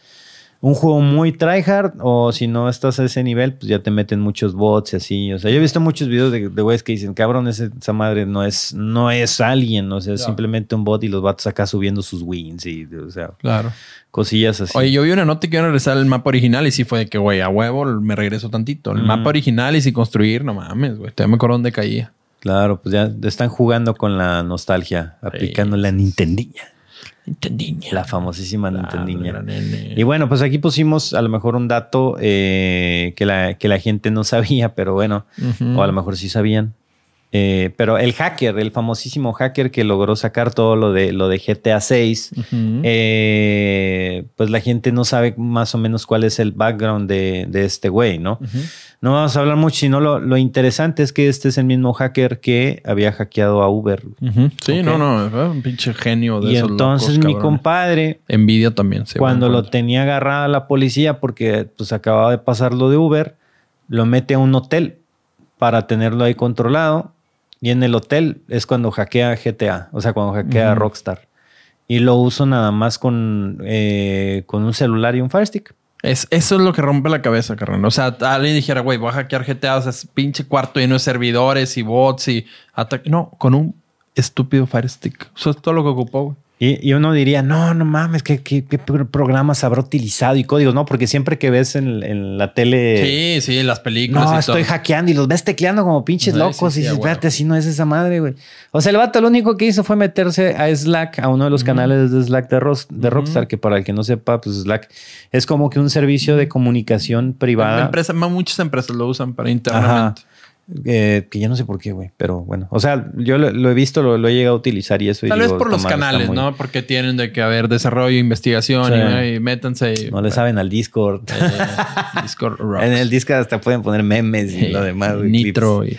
un juego muy tryhard. O si no estás a ese nivel, pues ya te meten muchos bots y así. O sea, yo he visto muchos videos de, de güeyes que dicen, cabrón, esa madre no es, no es alguien, o sea, es simplemente un bot y los vatos acá subiendo sus wins y, o sea, Claro. cosillas así. Oye, yo vi una nota que iba a regresar al mapa original y sí fue de que, güey, a huevo me regreso tantito. El Mm. mapa original y si construir, no mames, güey. Te me acuerdo dónde caía. Claro, pues ya están jugando con la nostalgia, aplicando la Nintendilla. Nintendiña. La famosísima Nintendiña. la. Y bueno, pues aquí pusimos a lo mejor un dato eh, que, la, que la gente no sabía, pero bueno, o a lo mejor sí sabían. Eh, pero el hacker, el famosísimo hacker que logró sacar todo lo de, lo de GTA 6, Ujú. eh, pues la gente no sabe más o menos cuál es el background de, de este güey, ¿no? No vamos a hablar mucho, sino lo, lo interesante es que este es el mismo hacker que había hackeado a Uber. Sí, no, no, un pinche genio de Y esos entonces locos, mi compadre Envidia también. se cuando lo tenía agarrada la policía porque pues acababa de pasar lo de Uber, lo mete a un hotel para tenerlo ahí controlado y en el hotel es cuando hackea GTA, o sea, cuando hackea. Rockstar. Y lo uso nada más con, eh, con un celular y un Fire Stick. Es, eso es lo que rompe la cabeza, carnal. O sea, alguien dijera, güey, voy a hackear GTA, o sea, es pinche cuarto lleno de servidores y bots y ataque. No, con un estúpido Fire Stick. Eso es todo lo que ocupó, güey. Y, y uno diría, no, no mames, ¿qué, qué, qué pro- programas habrá utilizado y códigos? No, porque siempre que ves en, en la tele... Sí, sí, las películas. No, y estoy todo. hackeando y los ves tecleando como pinches Sí, locos. sí, y sí, dices, a huevo. espérate, si no es esa madre, güey. O sea, el vato lo único que hizo fue meterse a Slack, a uno de los canales de Slack de, Rockstar, que para el que no sepa, pues Slack es como que un servicio de comunicación privada. Empresa- muchas empresas lo usan para Ajá. Eh, que ya no sé por qué, güey. Pero bueno, o sea, yo lo, lo he visto, lo, lo he llegado a utilizar y eso. y Tal digo, vez por los "Esta madre está canales, muy- ¿no? Porque tienen de que haber desarrollo, investigación Sí. y, y métanse. y- No le saben al Discord. Eh, Discord rocks. en el Discord hasta pueden poner memes y lo demás. Nitro.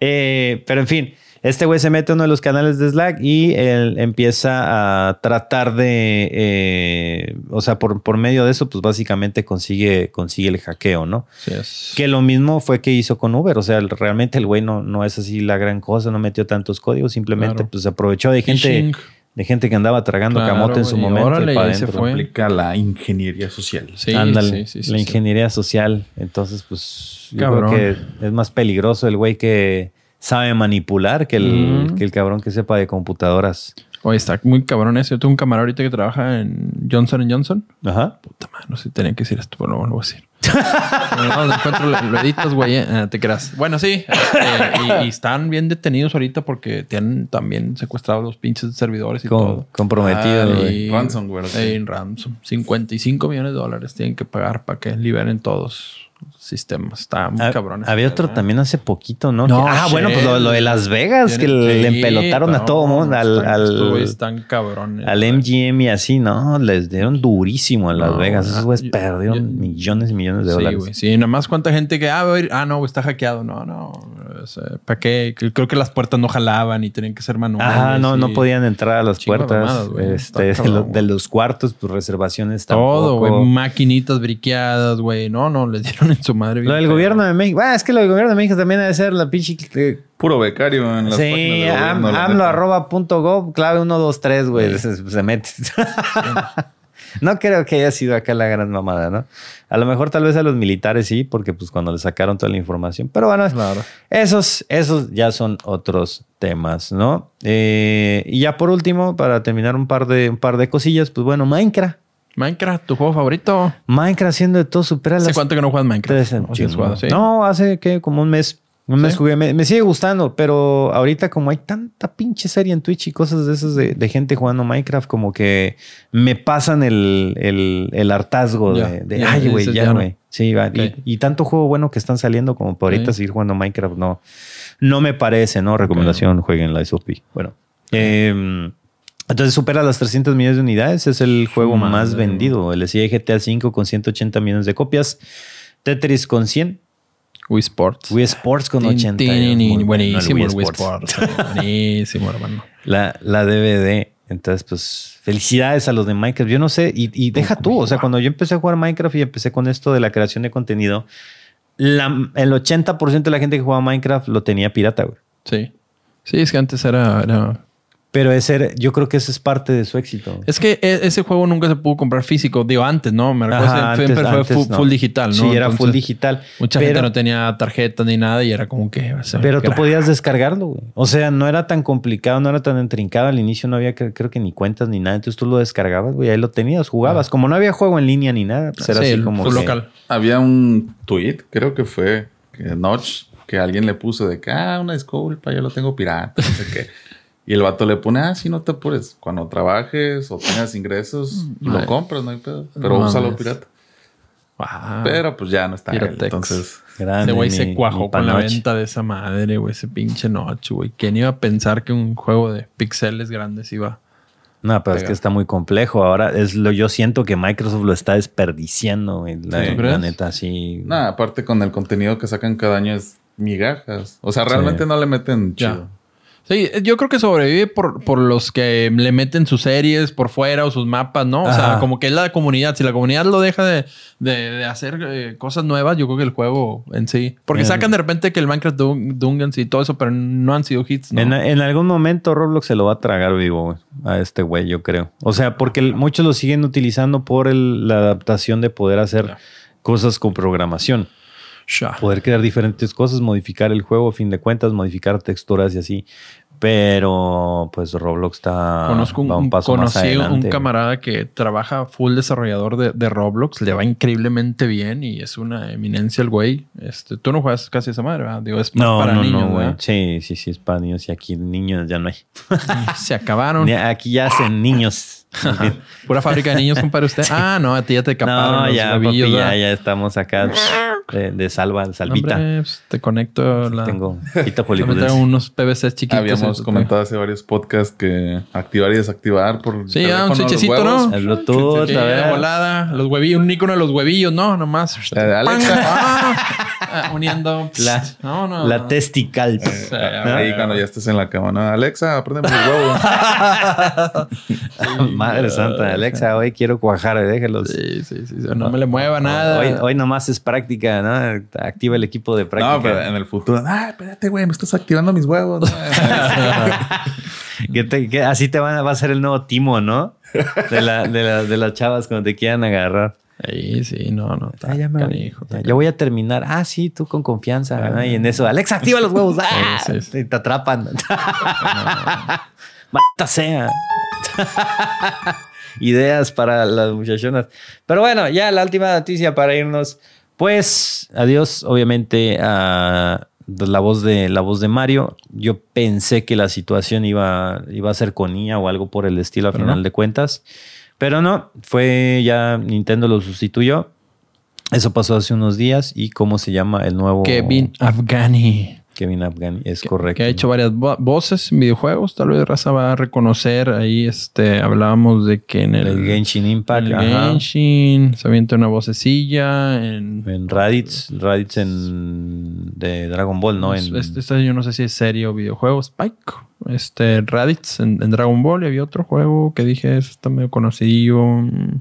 Eh, pero en fin, este güey se mete a uno de los canales de Slack y él empieza a tratar de, eh, o sea, por, por medio de eso, pues básicamente consigue, consigue el hackeo, ¿no? Sí, es- Que lo mismo fue que hizo con Uber, o sea, el- realmente el güey no, no es así la gran cosa, no metió tantos códigos, simplemente Claro. pues aprovechó de gente, de gente que andaba tragando Claro, camote en su güey, momento órale, para y se fue. Aplica la ingeniería social. Sí, Ándale, sí, sí, sí, la sí. ingeniería social. Entonces, pues, yo creo que es más peligroso el güey que sabe manipular que el, que el cabrón que sepa de computadoras. Oye, está muy cabrón eso. Yo tengo un camarada ahorita que trabaja en Johnson Johnson. Ajá. Puta madre, no sé si tenía que decir esto, pero no lo voy a decir. no, lo encuentro, lo, lo editas, güey. eh. Te creas. Bueno, sí. este, y, y están bien detenidos ahorita porque tienen también secuestrados los pinches servidores y Com- todo. comprometido. Ah, güey. Y- Ransomware, sí. eh, en ransom. 55 millones de dólares tienen que pagar para que liberen todos los sistemas. Está muy Ah, cabrón. Había otro también hace poquito, ¿no? Ah, bueno, pues lo, lo de Las Vegas, que le empelotaron a todo mundo, al, están- al, están cabrones. al MGM y así, ¿no? Les dieron durísimo a Las No, Vegas. Esos ah, güeyes perdieron yo- millones y millones de Sí, dólares. güey. Sí, nada más cuánta gente que, ah, voy ah, no, está hackeado. No, no. ¿Para qué? Creo que las puertas no jalaban y tenían que ser manuales. Ajá, no, y no podían entrar a las puertas. mamadas, este, de, lo- los cuartos, pues reservaciones Todo, tampoco. güey. Maquinitas briqueadas, güey. No, no, les dieron en su madre. Lo del gobierno de México. Ah, es que lo del gobierno de México también debe ser la pinche. eh, Puro becario en las sí, páginas de am- gobierno, la amlo neta. arroba punto gov, clave 123, güey. Se, se mete. no creo que haya sido acá la gran mamada, ¿no? A lo mejor tal vez a los militares sí, porque pues cuando le sacaron toda la información. Pero bueno, Claro. esos, esos ya son otros temas, ¿no? Eh, y ya por último, para terminar un par de, un par de cosillas, pues bueno, Minecraft. Minecraft, tu juego favorito. Minecraft haciendo de todo supera ¿Hace las cuánto que no juegas Minecraft? Tres, ¿O sí jugado? No, hace que como un mes. Un mes ¿Sí? jugué. Me, me sigue gustando, pero ahorita como hay tanta pinche serie en Twitch y cosas de esas de, de gente jugando Minecraft, como que me pasan el, el, el hartazgo Ya, de, de, ya, ay, güey, ya, ya no". güey. Sí, va. Y, y tanto juego bueno que están saliendo como para ahorita seguir jugando Minecraft, no, no me parece, ¿no? Recomendación, jueguen la SOP. Bueno. eh, entonces supera las 300 millones de unidades. Es el juego Madre, más vendido. Le sigue GTA V con 180 millones de copias. Tetris con 100. Wii Sports. Wii Sports con Tin, 80. tin, Muy bueno buenísimo el el Wii Sports. buenísimo, hermano. La, la DVD. Entonces, pues, felicidades a los de Minecraft. Yo no sé, y, y deja tú, o sea, cuando yo empecé a jugar Minecraft y empecé con esto de la creación de contenido, la- el 80% de la gente que jugaba Minecraft lo tenía pirata, güey. Sí. Sí, es que antes era... era- Pero ese, yo creo que eso es parte de su éxito. Es que e- ese juego nunca se pudo comprar físico. Digo, antes, ¿no? Me recuerdo Ajá, que siempre antes- fue antes full, no. full digital, ¿no? Sí, era full digital. Mucha pero, gente no tenía tarjeta ni nada y era como que... o sea, Pero tú era- podías descargarlo, güey. O sea, no era tan complicado, no era tan intrincado. Al inicio no había, cre- creo que ni cuentas ni nada. Entonces tú lo descargabas, güey. Ahí lo tenías, jugabas. Como no había juego en línea ni nada, pues era Sí, así el como full que- local. Había un tweet, creo que fue que Notch, que alguien le puso de que, ah, una disculpa, yo lo tengo pirata, no sé qué. Y el vato le pone, ah, sí, no te apures. Cuando trabajes o tengas ingresos, Ay. lo compras, no hay pedo. Pero No úsalo pirata. Wow. Pero pues ya no está él. Piratex. Entonces, Grande, Ese güey se cuajó con la venta de esa madre, güey. Ese pinche noche, güey. ¿Quién iba a pensar que un juego de pixeles grandes iba? No, pero es que está muy complejo. Ahora es lo yo siento que Microsoft lo está desperdiciando, güey. La, ¿Sí? ¿Tú la crees? neta, sí. nada, aparte con el contenido que sacan cada año es migajas. O sea, realmente Sí. no le meten Ya. Sí, yo creo que sobrevive por, por los que le meten sus series por fuera o sus mapas, ¿no? O sea, como que es la comunidad. Si la comunidad lo deja de, de- de hacer eh, cosas nuevas, yo creo que el juego en sí. Porque Bien. sacan de repente que el Minecraft Dun- Dungeons y todo eso, pero no han sido hits, ¿no? En, en algún momento Roblox se lo va a tragar vivo a este güey, yo creo. O sea, porque el- muchos lo siguen utilizando por el- la adaptación de poder hacer cosas con programación. Poder crear diferentes cosas, modificar el juego, a fin de cuentas, modificar texturas y así. Pero pues Roblox está Conozco un, va un un- paso más conocí un adelante. camarada que trabaja full desarrollador de, de Roblox, le va increíblemente bien y es una eminencia el güey. Este, tú no juegas casi esa madre, ¿verdad? Digo, es más No, para no, niños, no, güey. Sí, sí, sí, es para niños. Y aquí niños ya no hay. Se acabaron. Aquí ya hacen niños. Pura fábrica de niños, compadre, usted. Ah, no, a ti ya te caparon no, los ya, papi, ya, ya estamos acá de, de salva, de salvita. Hombre, pues, te conecto la... Tengo pita Te hollywoodense. traigo unos PVCs chiquitos. Habíamos comentado hace varios podcasts que activar y desactivar por. Sí, ah, teléfono un los switchecito. ¿no? El Bluetooth, Sí, a de ver. volada. Los huevillos, un icono de los huevillos, ¿no? Nomás. Eh, Alexa. Uniendo. La, no, no. la no. testical. Ahí cuando ya estés en la cama, ¿no? Alexa, prende los huevos. Madre santa, Alexa, hoy quiero cuajar, déjalos. Sí, sí, sí. No me le mueva nada. Hoy, hoy nomás es práctica, ¿no? Activa el equipo de práctica. no, pero en el futuro. Ah, espérate, güey, me estás activando mis huevos. Que te- que así te van a, va a ser el nuevo timo, ¿no? De, la, de, la- de las chavas cuando te quieran agarrar. Sí, sí, no, no. Está Ah, ya me voy. canijo, está Ya, voy a terminar. Ah, sí, tú con confianza. ¿no? Y en eso, Alexa, activa los huevos. ¡Ah! Sí, sí, sí. Y te atrapan. Mata sea. Ideas para las muchachonas. Pero bueno, ya la última noticia para irnos. Pues, adiós, obviamente, a la voz de la voz de Mario. Yo pensé que la situación iba, iba a ser con ella o algo por el estilo a Pero final no. de cuentas. Pero no, fue ya Nintendo lo sustituyó. Eso pasó hace unos días. ¿Y cómo se llama el nuevo? Kevin Afghani. Kevin Afghani, es que- correcto. Que ha hecho varias vo- voces en videojuegos. Tal vez Raza va a reconocer. Ahí este, hablábamos de que en el, el Genshin Impact. el ajá. Genshin se avienta una vocecilla. En, En Raditz, Raditz en de Dragon Ball, ¿no? En, Este, este yo no sé si es serie o videojuego. Spike. Este, Raditz en, en Dragon Ball. Y había otro juego que dije, "Ese está medio conocido. Mm,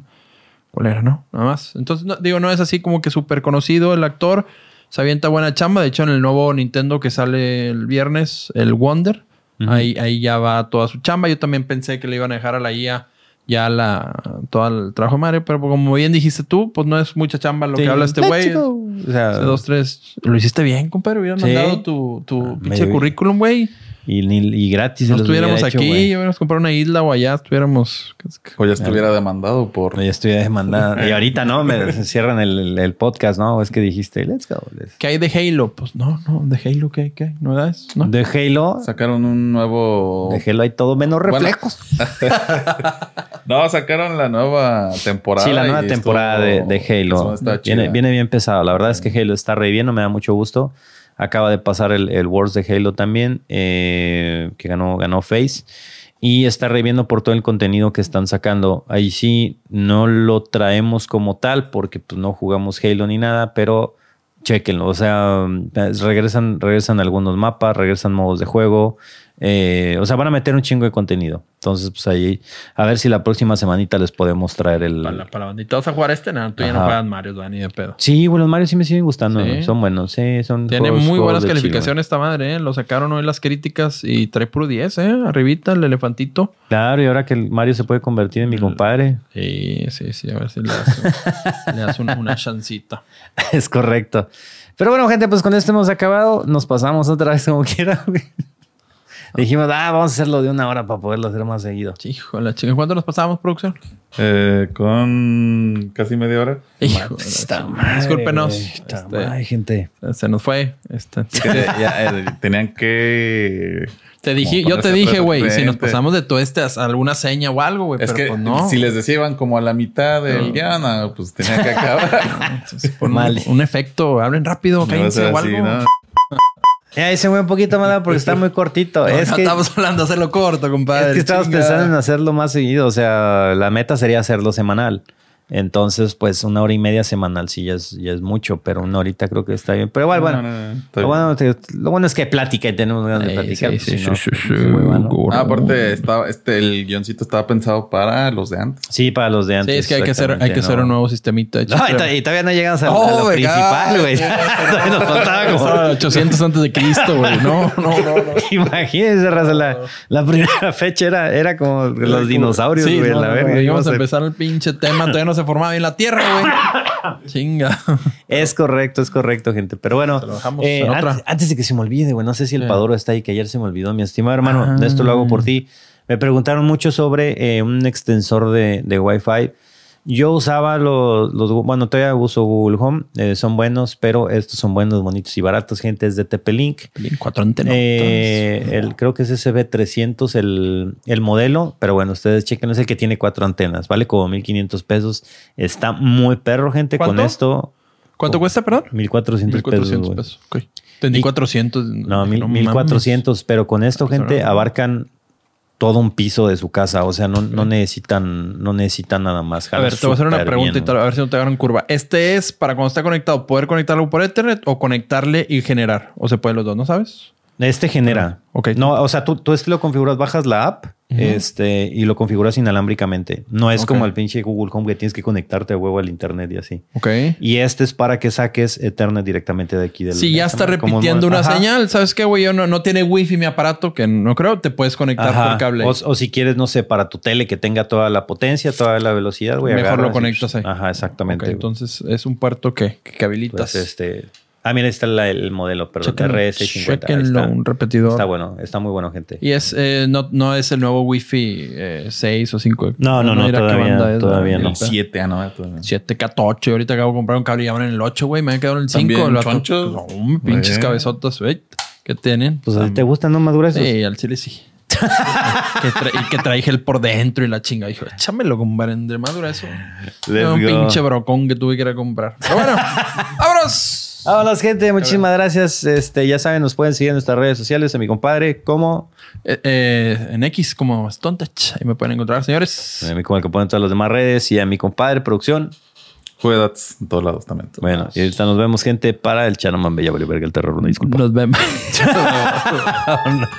¿Cuál era, no? Nada más. Entonces, no- digo, no es así como que súper conocido el actor. Se avienta buena chamba. De hecho, en el nuevo Nintendo que sale el viernes, el Wonder, ahí, ahí ya va toda su chamba. Yo también pensé que le iban a dejar a la IA ya la, todo el trabajo de Mario. Pero como bien dijiste tú, pues no es mucha chamba lo Sí. que habla este güey. O sea, Hace dos, tres. Lo hiciste bien, compadre. Hubieran Sí. mandado tu, tu Ah, pinche currículum, güey. Y, ni- y gratis. No estuviéramos hecho, aquí, hubiéramos comprado una isla o allá estuviéramos. o ya estuviera demandado por. Ya estoy demandada. Y ahorita, ¿no? Me cierran el, podcast, ¿no? Es que dijiste, let's go. let's- ¿Qué hay de Halo? Pues no, no, de Halo, ¿qué hay? ¿Qué. ¿No? De Halo, Sacaron un nuevo. de Halo hay todo menos Bueno, reflejos. No, sacaron la nueva temporada. Sí, la nueva temporada de, de Halo. Viene, viene bien pesado. La verdad es que Halo está re bien, no me da mucho gusto. Acaba de pasar el, el de Halo también, eh, que ganó, ganó Face. Y está re viendo por todo el contenido que están sacando. Ahí sí no lo traemos como tal, porque pues, no jugamos Halo ni nada, pero chequenlo. O sea, regresan, regresan algunos mapas, regresan modos de juego. Eh, o sea, van a meter un chingo de contenido. Entonces, pues ahí, a ver si la próxima semanita les podemos traer el. Para la, para la bandita. ¿Vas a jugar este? No, tú ya no juegas Mario, Dani, de pedo. Sí, bueno, los Mario sí me siguen gustando. Sí. ¿no? Son buenos, sí, son. Tiene juegos- muy buenas calificaciones esta madre, ¿eh? Lo sacaron hoy las críticas y trae puro 10, ¿eh? Arribita el elefantito. Claro, y ahora que el Mario se puede convertir en mi compadre. Sí, sí, sí. A ver si le das, le das una, una chancita. es correcto. Pero bueno, gente, pues con esto hemos acabado. Nos pasamos otra vez como quiera. Dijimos, ah, vamos a hacerlo de una hora para poderlo hacer más seguido. Hijo, la chica. ¿Cuánto nos pasábamos, producción? Eh, con casi media hora. Hijo, Está Discúlpenos. Está Este, mal, gente. se nos fue. Este, Es que ya, eh, tenían que. te dije, yo te dije, güey, si nos pasamos de todo este, haz alguna seña o algo, güey. Es pero que pues no. si les decía iban como a la mitad del guion, ah, pues tenía que acabar. Entonces, Mal. un, un efecto, hablen rápido, No cállense ser o así, algo. ¿no? Ya ese fue un poquito mal porque está muy cortito. No, es, no que, estamos hablando de hacerlo corto, compadre. es que estamos pensando en hacerlo más seguido. O sea, la meta sería hacerlo semanal. Entonces, pues una hora y media semanal sí ya es, ya es mucho, pero una horita creo que está bien. Pero igual, bueno. No, no, no, está Lo bueno, te- lo bueno es que plática y tenemos ganas de Sí, platicar. sí, pues, sí, sí, sí, pues, sí. hueva, ¿no? Gordo. Ah, aparte, estaba, este, el guioncito estaba pensado para los de antes. Sí, para los de Sí, antes. es que hay que hacer, hay que hacer ¿no? un nuevo sistemita. No, y, y todavía no llegamos a, a Oh, lo my principal, güey. todavía nos faltaba como... Estaba 800 antes de Cristo, güey. No, no, no, no. Imagínense, raza, la, la primera fecha era, era como los dinosaurios, Sí, güey, no, la no, verga. no, íbamos a a- empezar el pinche tema. Todavía no se formaba bien la tierra, güey. Chinga. Es correcto, es correcto, gente. Pero bueno, Se eh, en otra. antes, antes de que se me olvide, güey, no sé si el Sí. Paduro está ahí, que ayer se me olvidó, mi estimado hermano. Ah. de Esto lo hago por ti. Me preguntaron mucho sobre eh, un extensor de, de Wi-Fi. Yo usaba los, los, bueno, todavía uso Google Home, eh, son buenos, pero estos son buenos, bonitos y baratos, gente, es de TP-Link. Cuatro antenas. Eh, el, creo que es SB300 el, el modelo, pero bueno, ustedes chequen, es el que tiene cuatro antenas, vale como 1500 pesos. Está muy perro, gente, con esto. ¿Cuánto cuesta, perdón? 1400, 1400 pesos. pesos. Ok. Entendí Y- 400. No, mil- mames. 1400, pero con esto, gente, abarcan todo un piso de su casa. O sea, no, no necesitan, no necesitan nada más. A ver, te voy a hacer una pregunta bien, y tal, a ver si no te agarran curva. ¿Este es para cuando está conectado poder conectarlo por Ethernet o conectarle y generar? ¿O se puede los dos? ¿No sabes? Este genera. Ok. No, o sea, tú, tú este lo configuras, bajas la app este, y lo configuras inalámbricamente. No es como el pinche Google Home que tienes que conectarte a huevo al internet y así. Ok. Y este es para que saques Ethernet directamente de aquí del. Si ya está repitiendo una Ajá. señal, ¿sabes qué, güey? Yo no, no tiene wifi mi aparato, que no creo, te puedes conectar Ajá. por cable. O, o si quieres, no sé, para tu tele que tenga toda la potencia, toda la velocidad, güey. Mejor agarras lo conectas ahí. Ajá, exactamente. Entonces es un puerto que, que habilitas. Pues este. Ah, mira, ahí está la- el modelo, perdón. Chéquenlo, RS50. ahí chéquenlo, está. un repetidor. Está bueno, está muy bueno, gente. Y es, eh, no, no es el nuevo Wi-Fi eh, 6 o 5. No, no, no, qué todavía- banda es, todavía no. El 7, ah, no. todavía. 7, 14. Ahorita acabo de comprar un cable y ya van en el 8, güey. Me han quedado en el 5. ¿También el chonchos? No, pinches Güey. cabezotas, güey. ¿Qué tienen? Pues a ti te gustan, ¿no? Gruesos. Sí, al chile sí. que, tra- y que trae gel por dentro y la chinga. Dijo, échamelo, compadre. Entre más eso. Let's un go. pinche brocón que tuve que ir a comprar. Pero bueno, vámonos. Vámonos, gente. Muchísimas gracias. Este, ya saben, nos pueden seguir en nuestras redes sociales. A mi compadre, como Eh, eh, en X como Stontech. Ahí me pueden encontrar, señores. a mí como el que ponen todas las demás redes y a mi compadre, producción. Juegas en todos lados también. Bueno, y ahorita nos vemos, gente, para el Chanoman Bella Verga, el terror. Una disculpa. Nos vemos. Vámonos.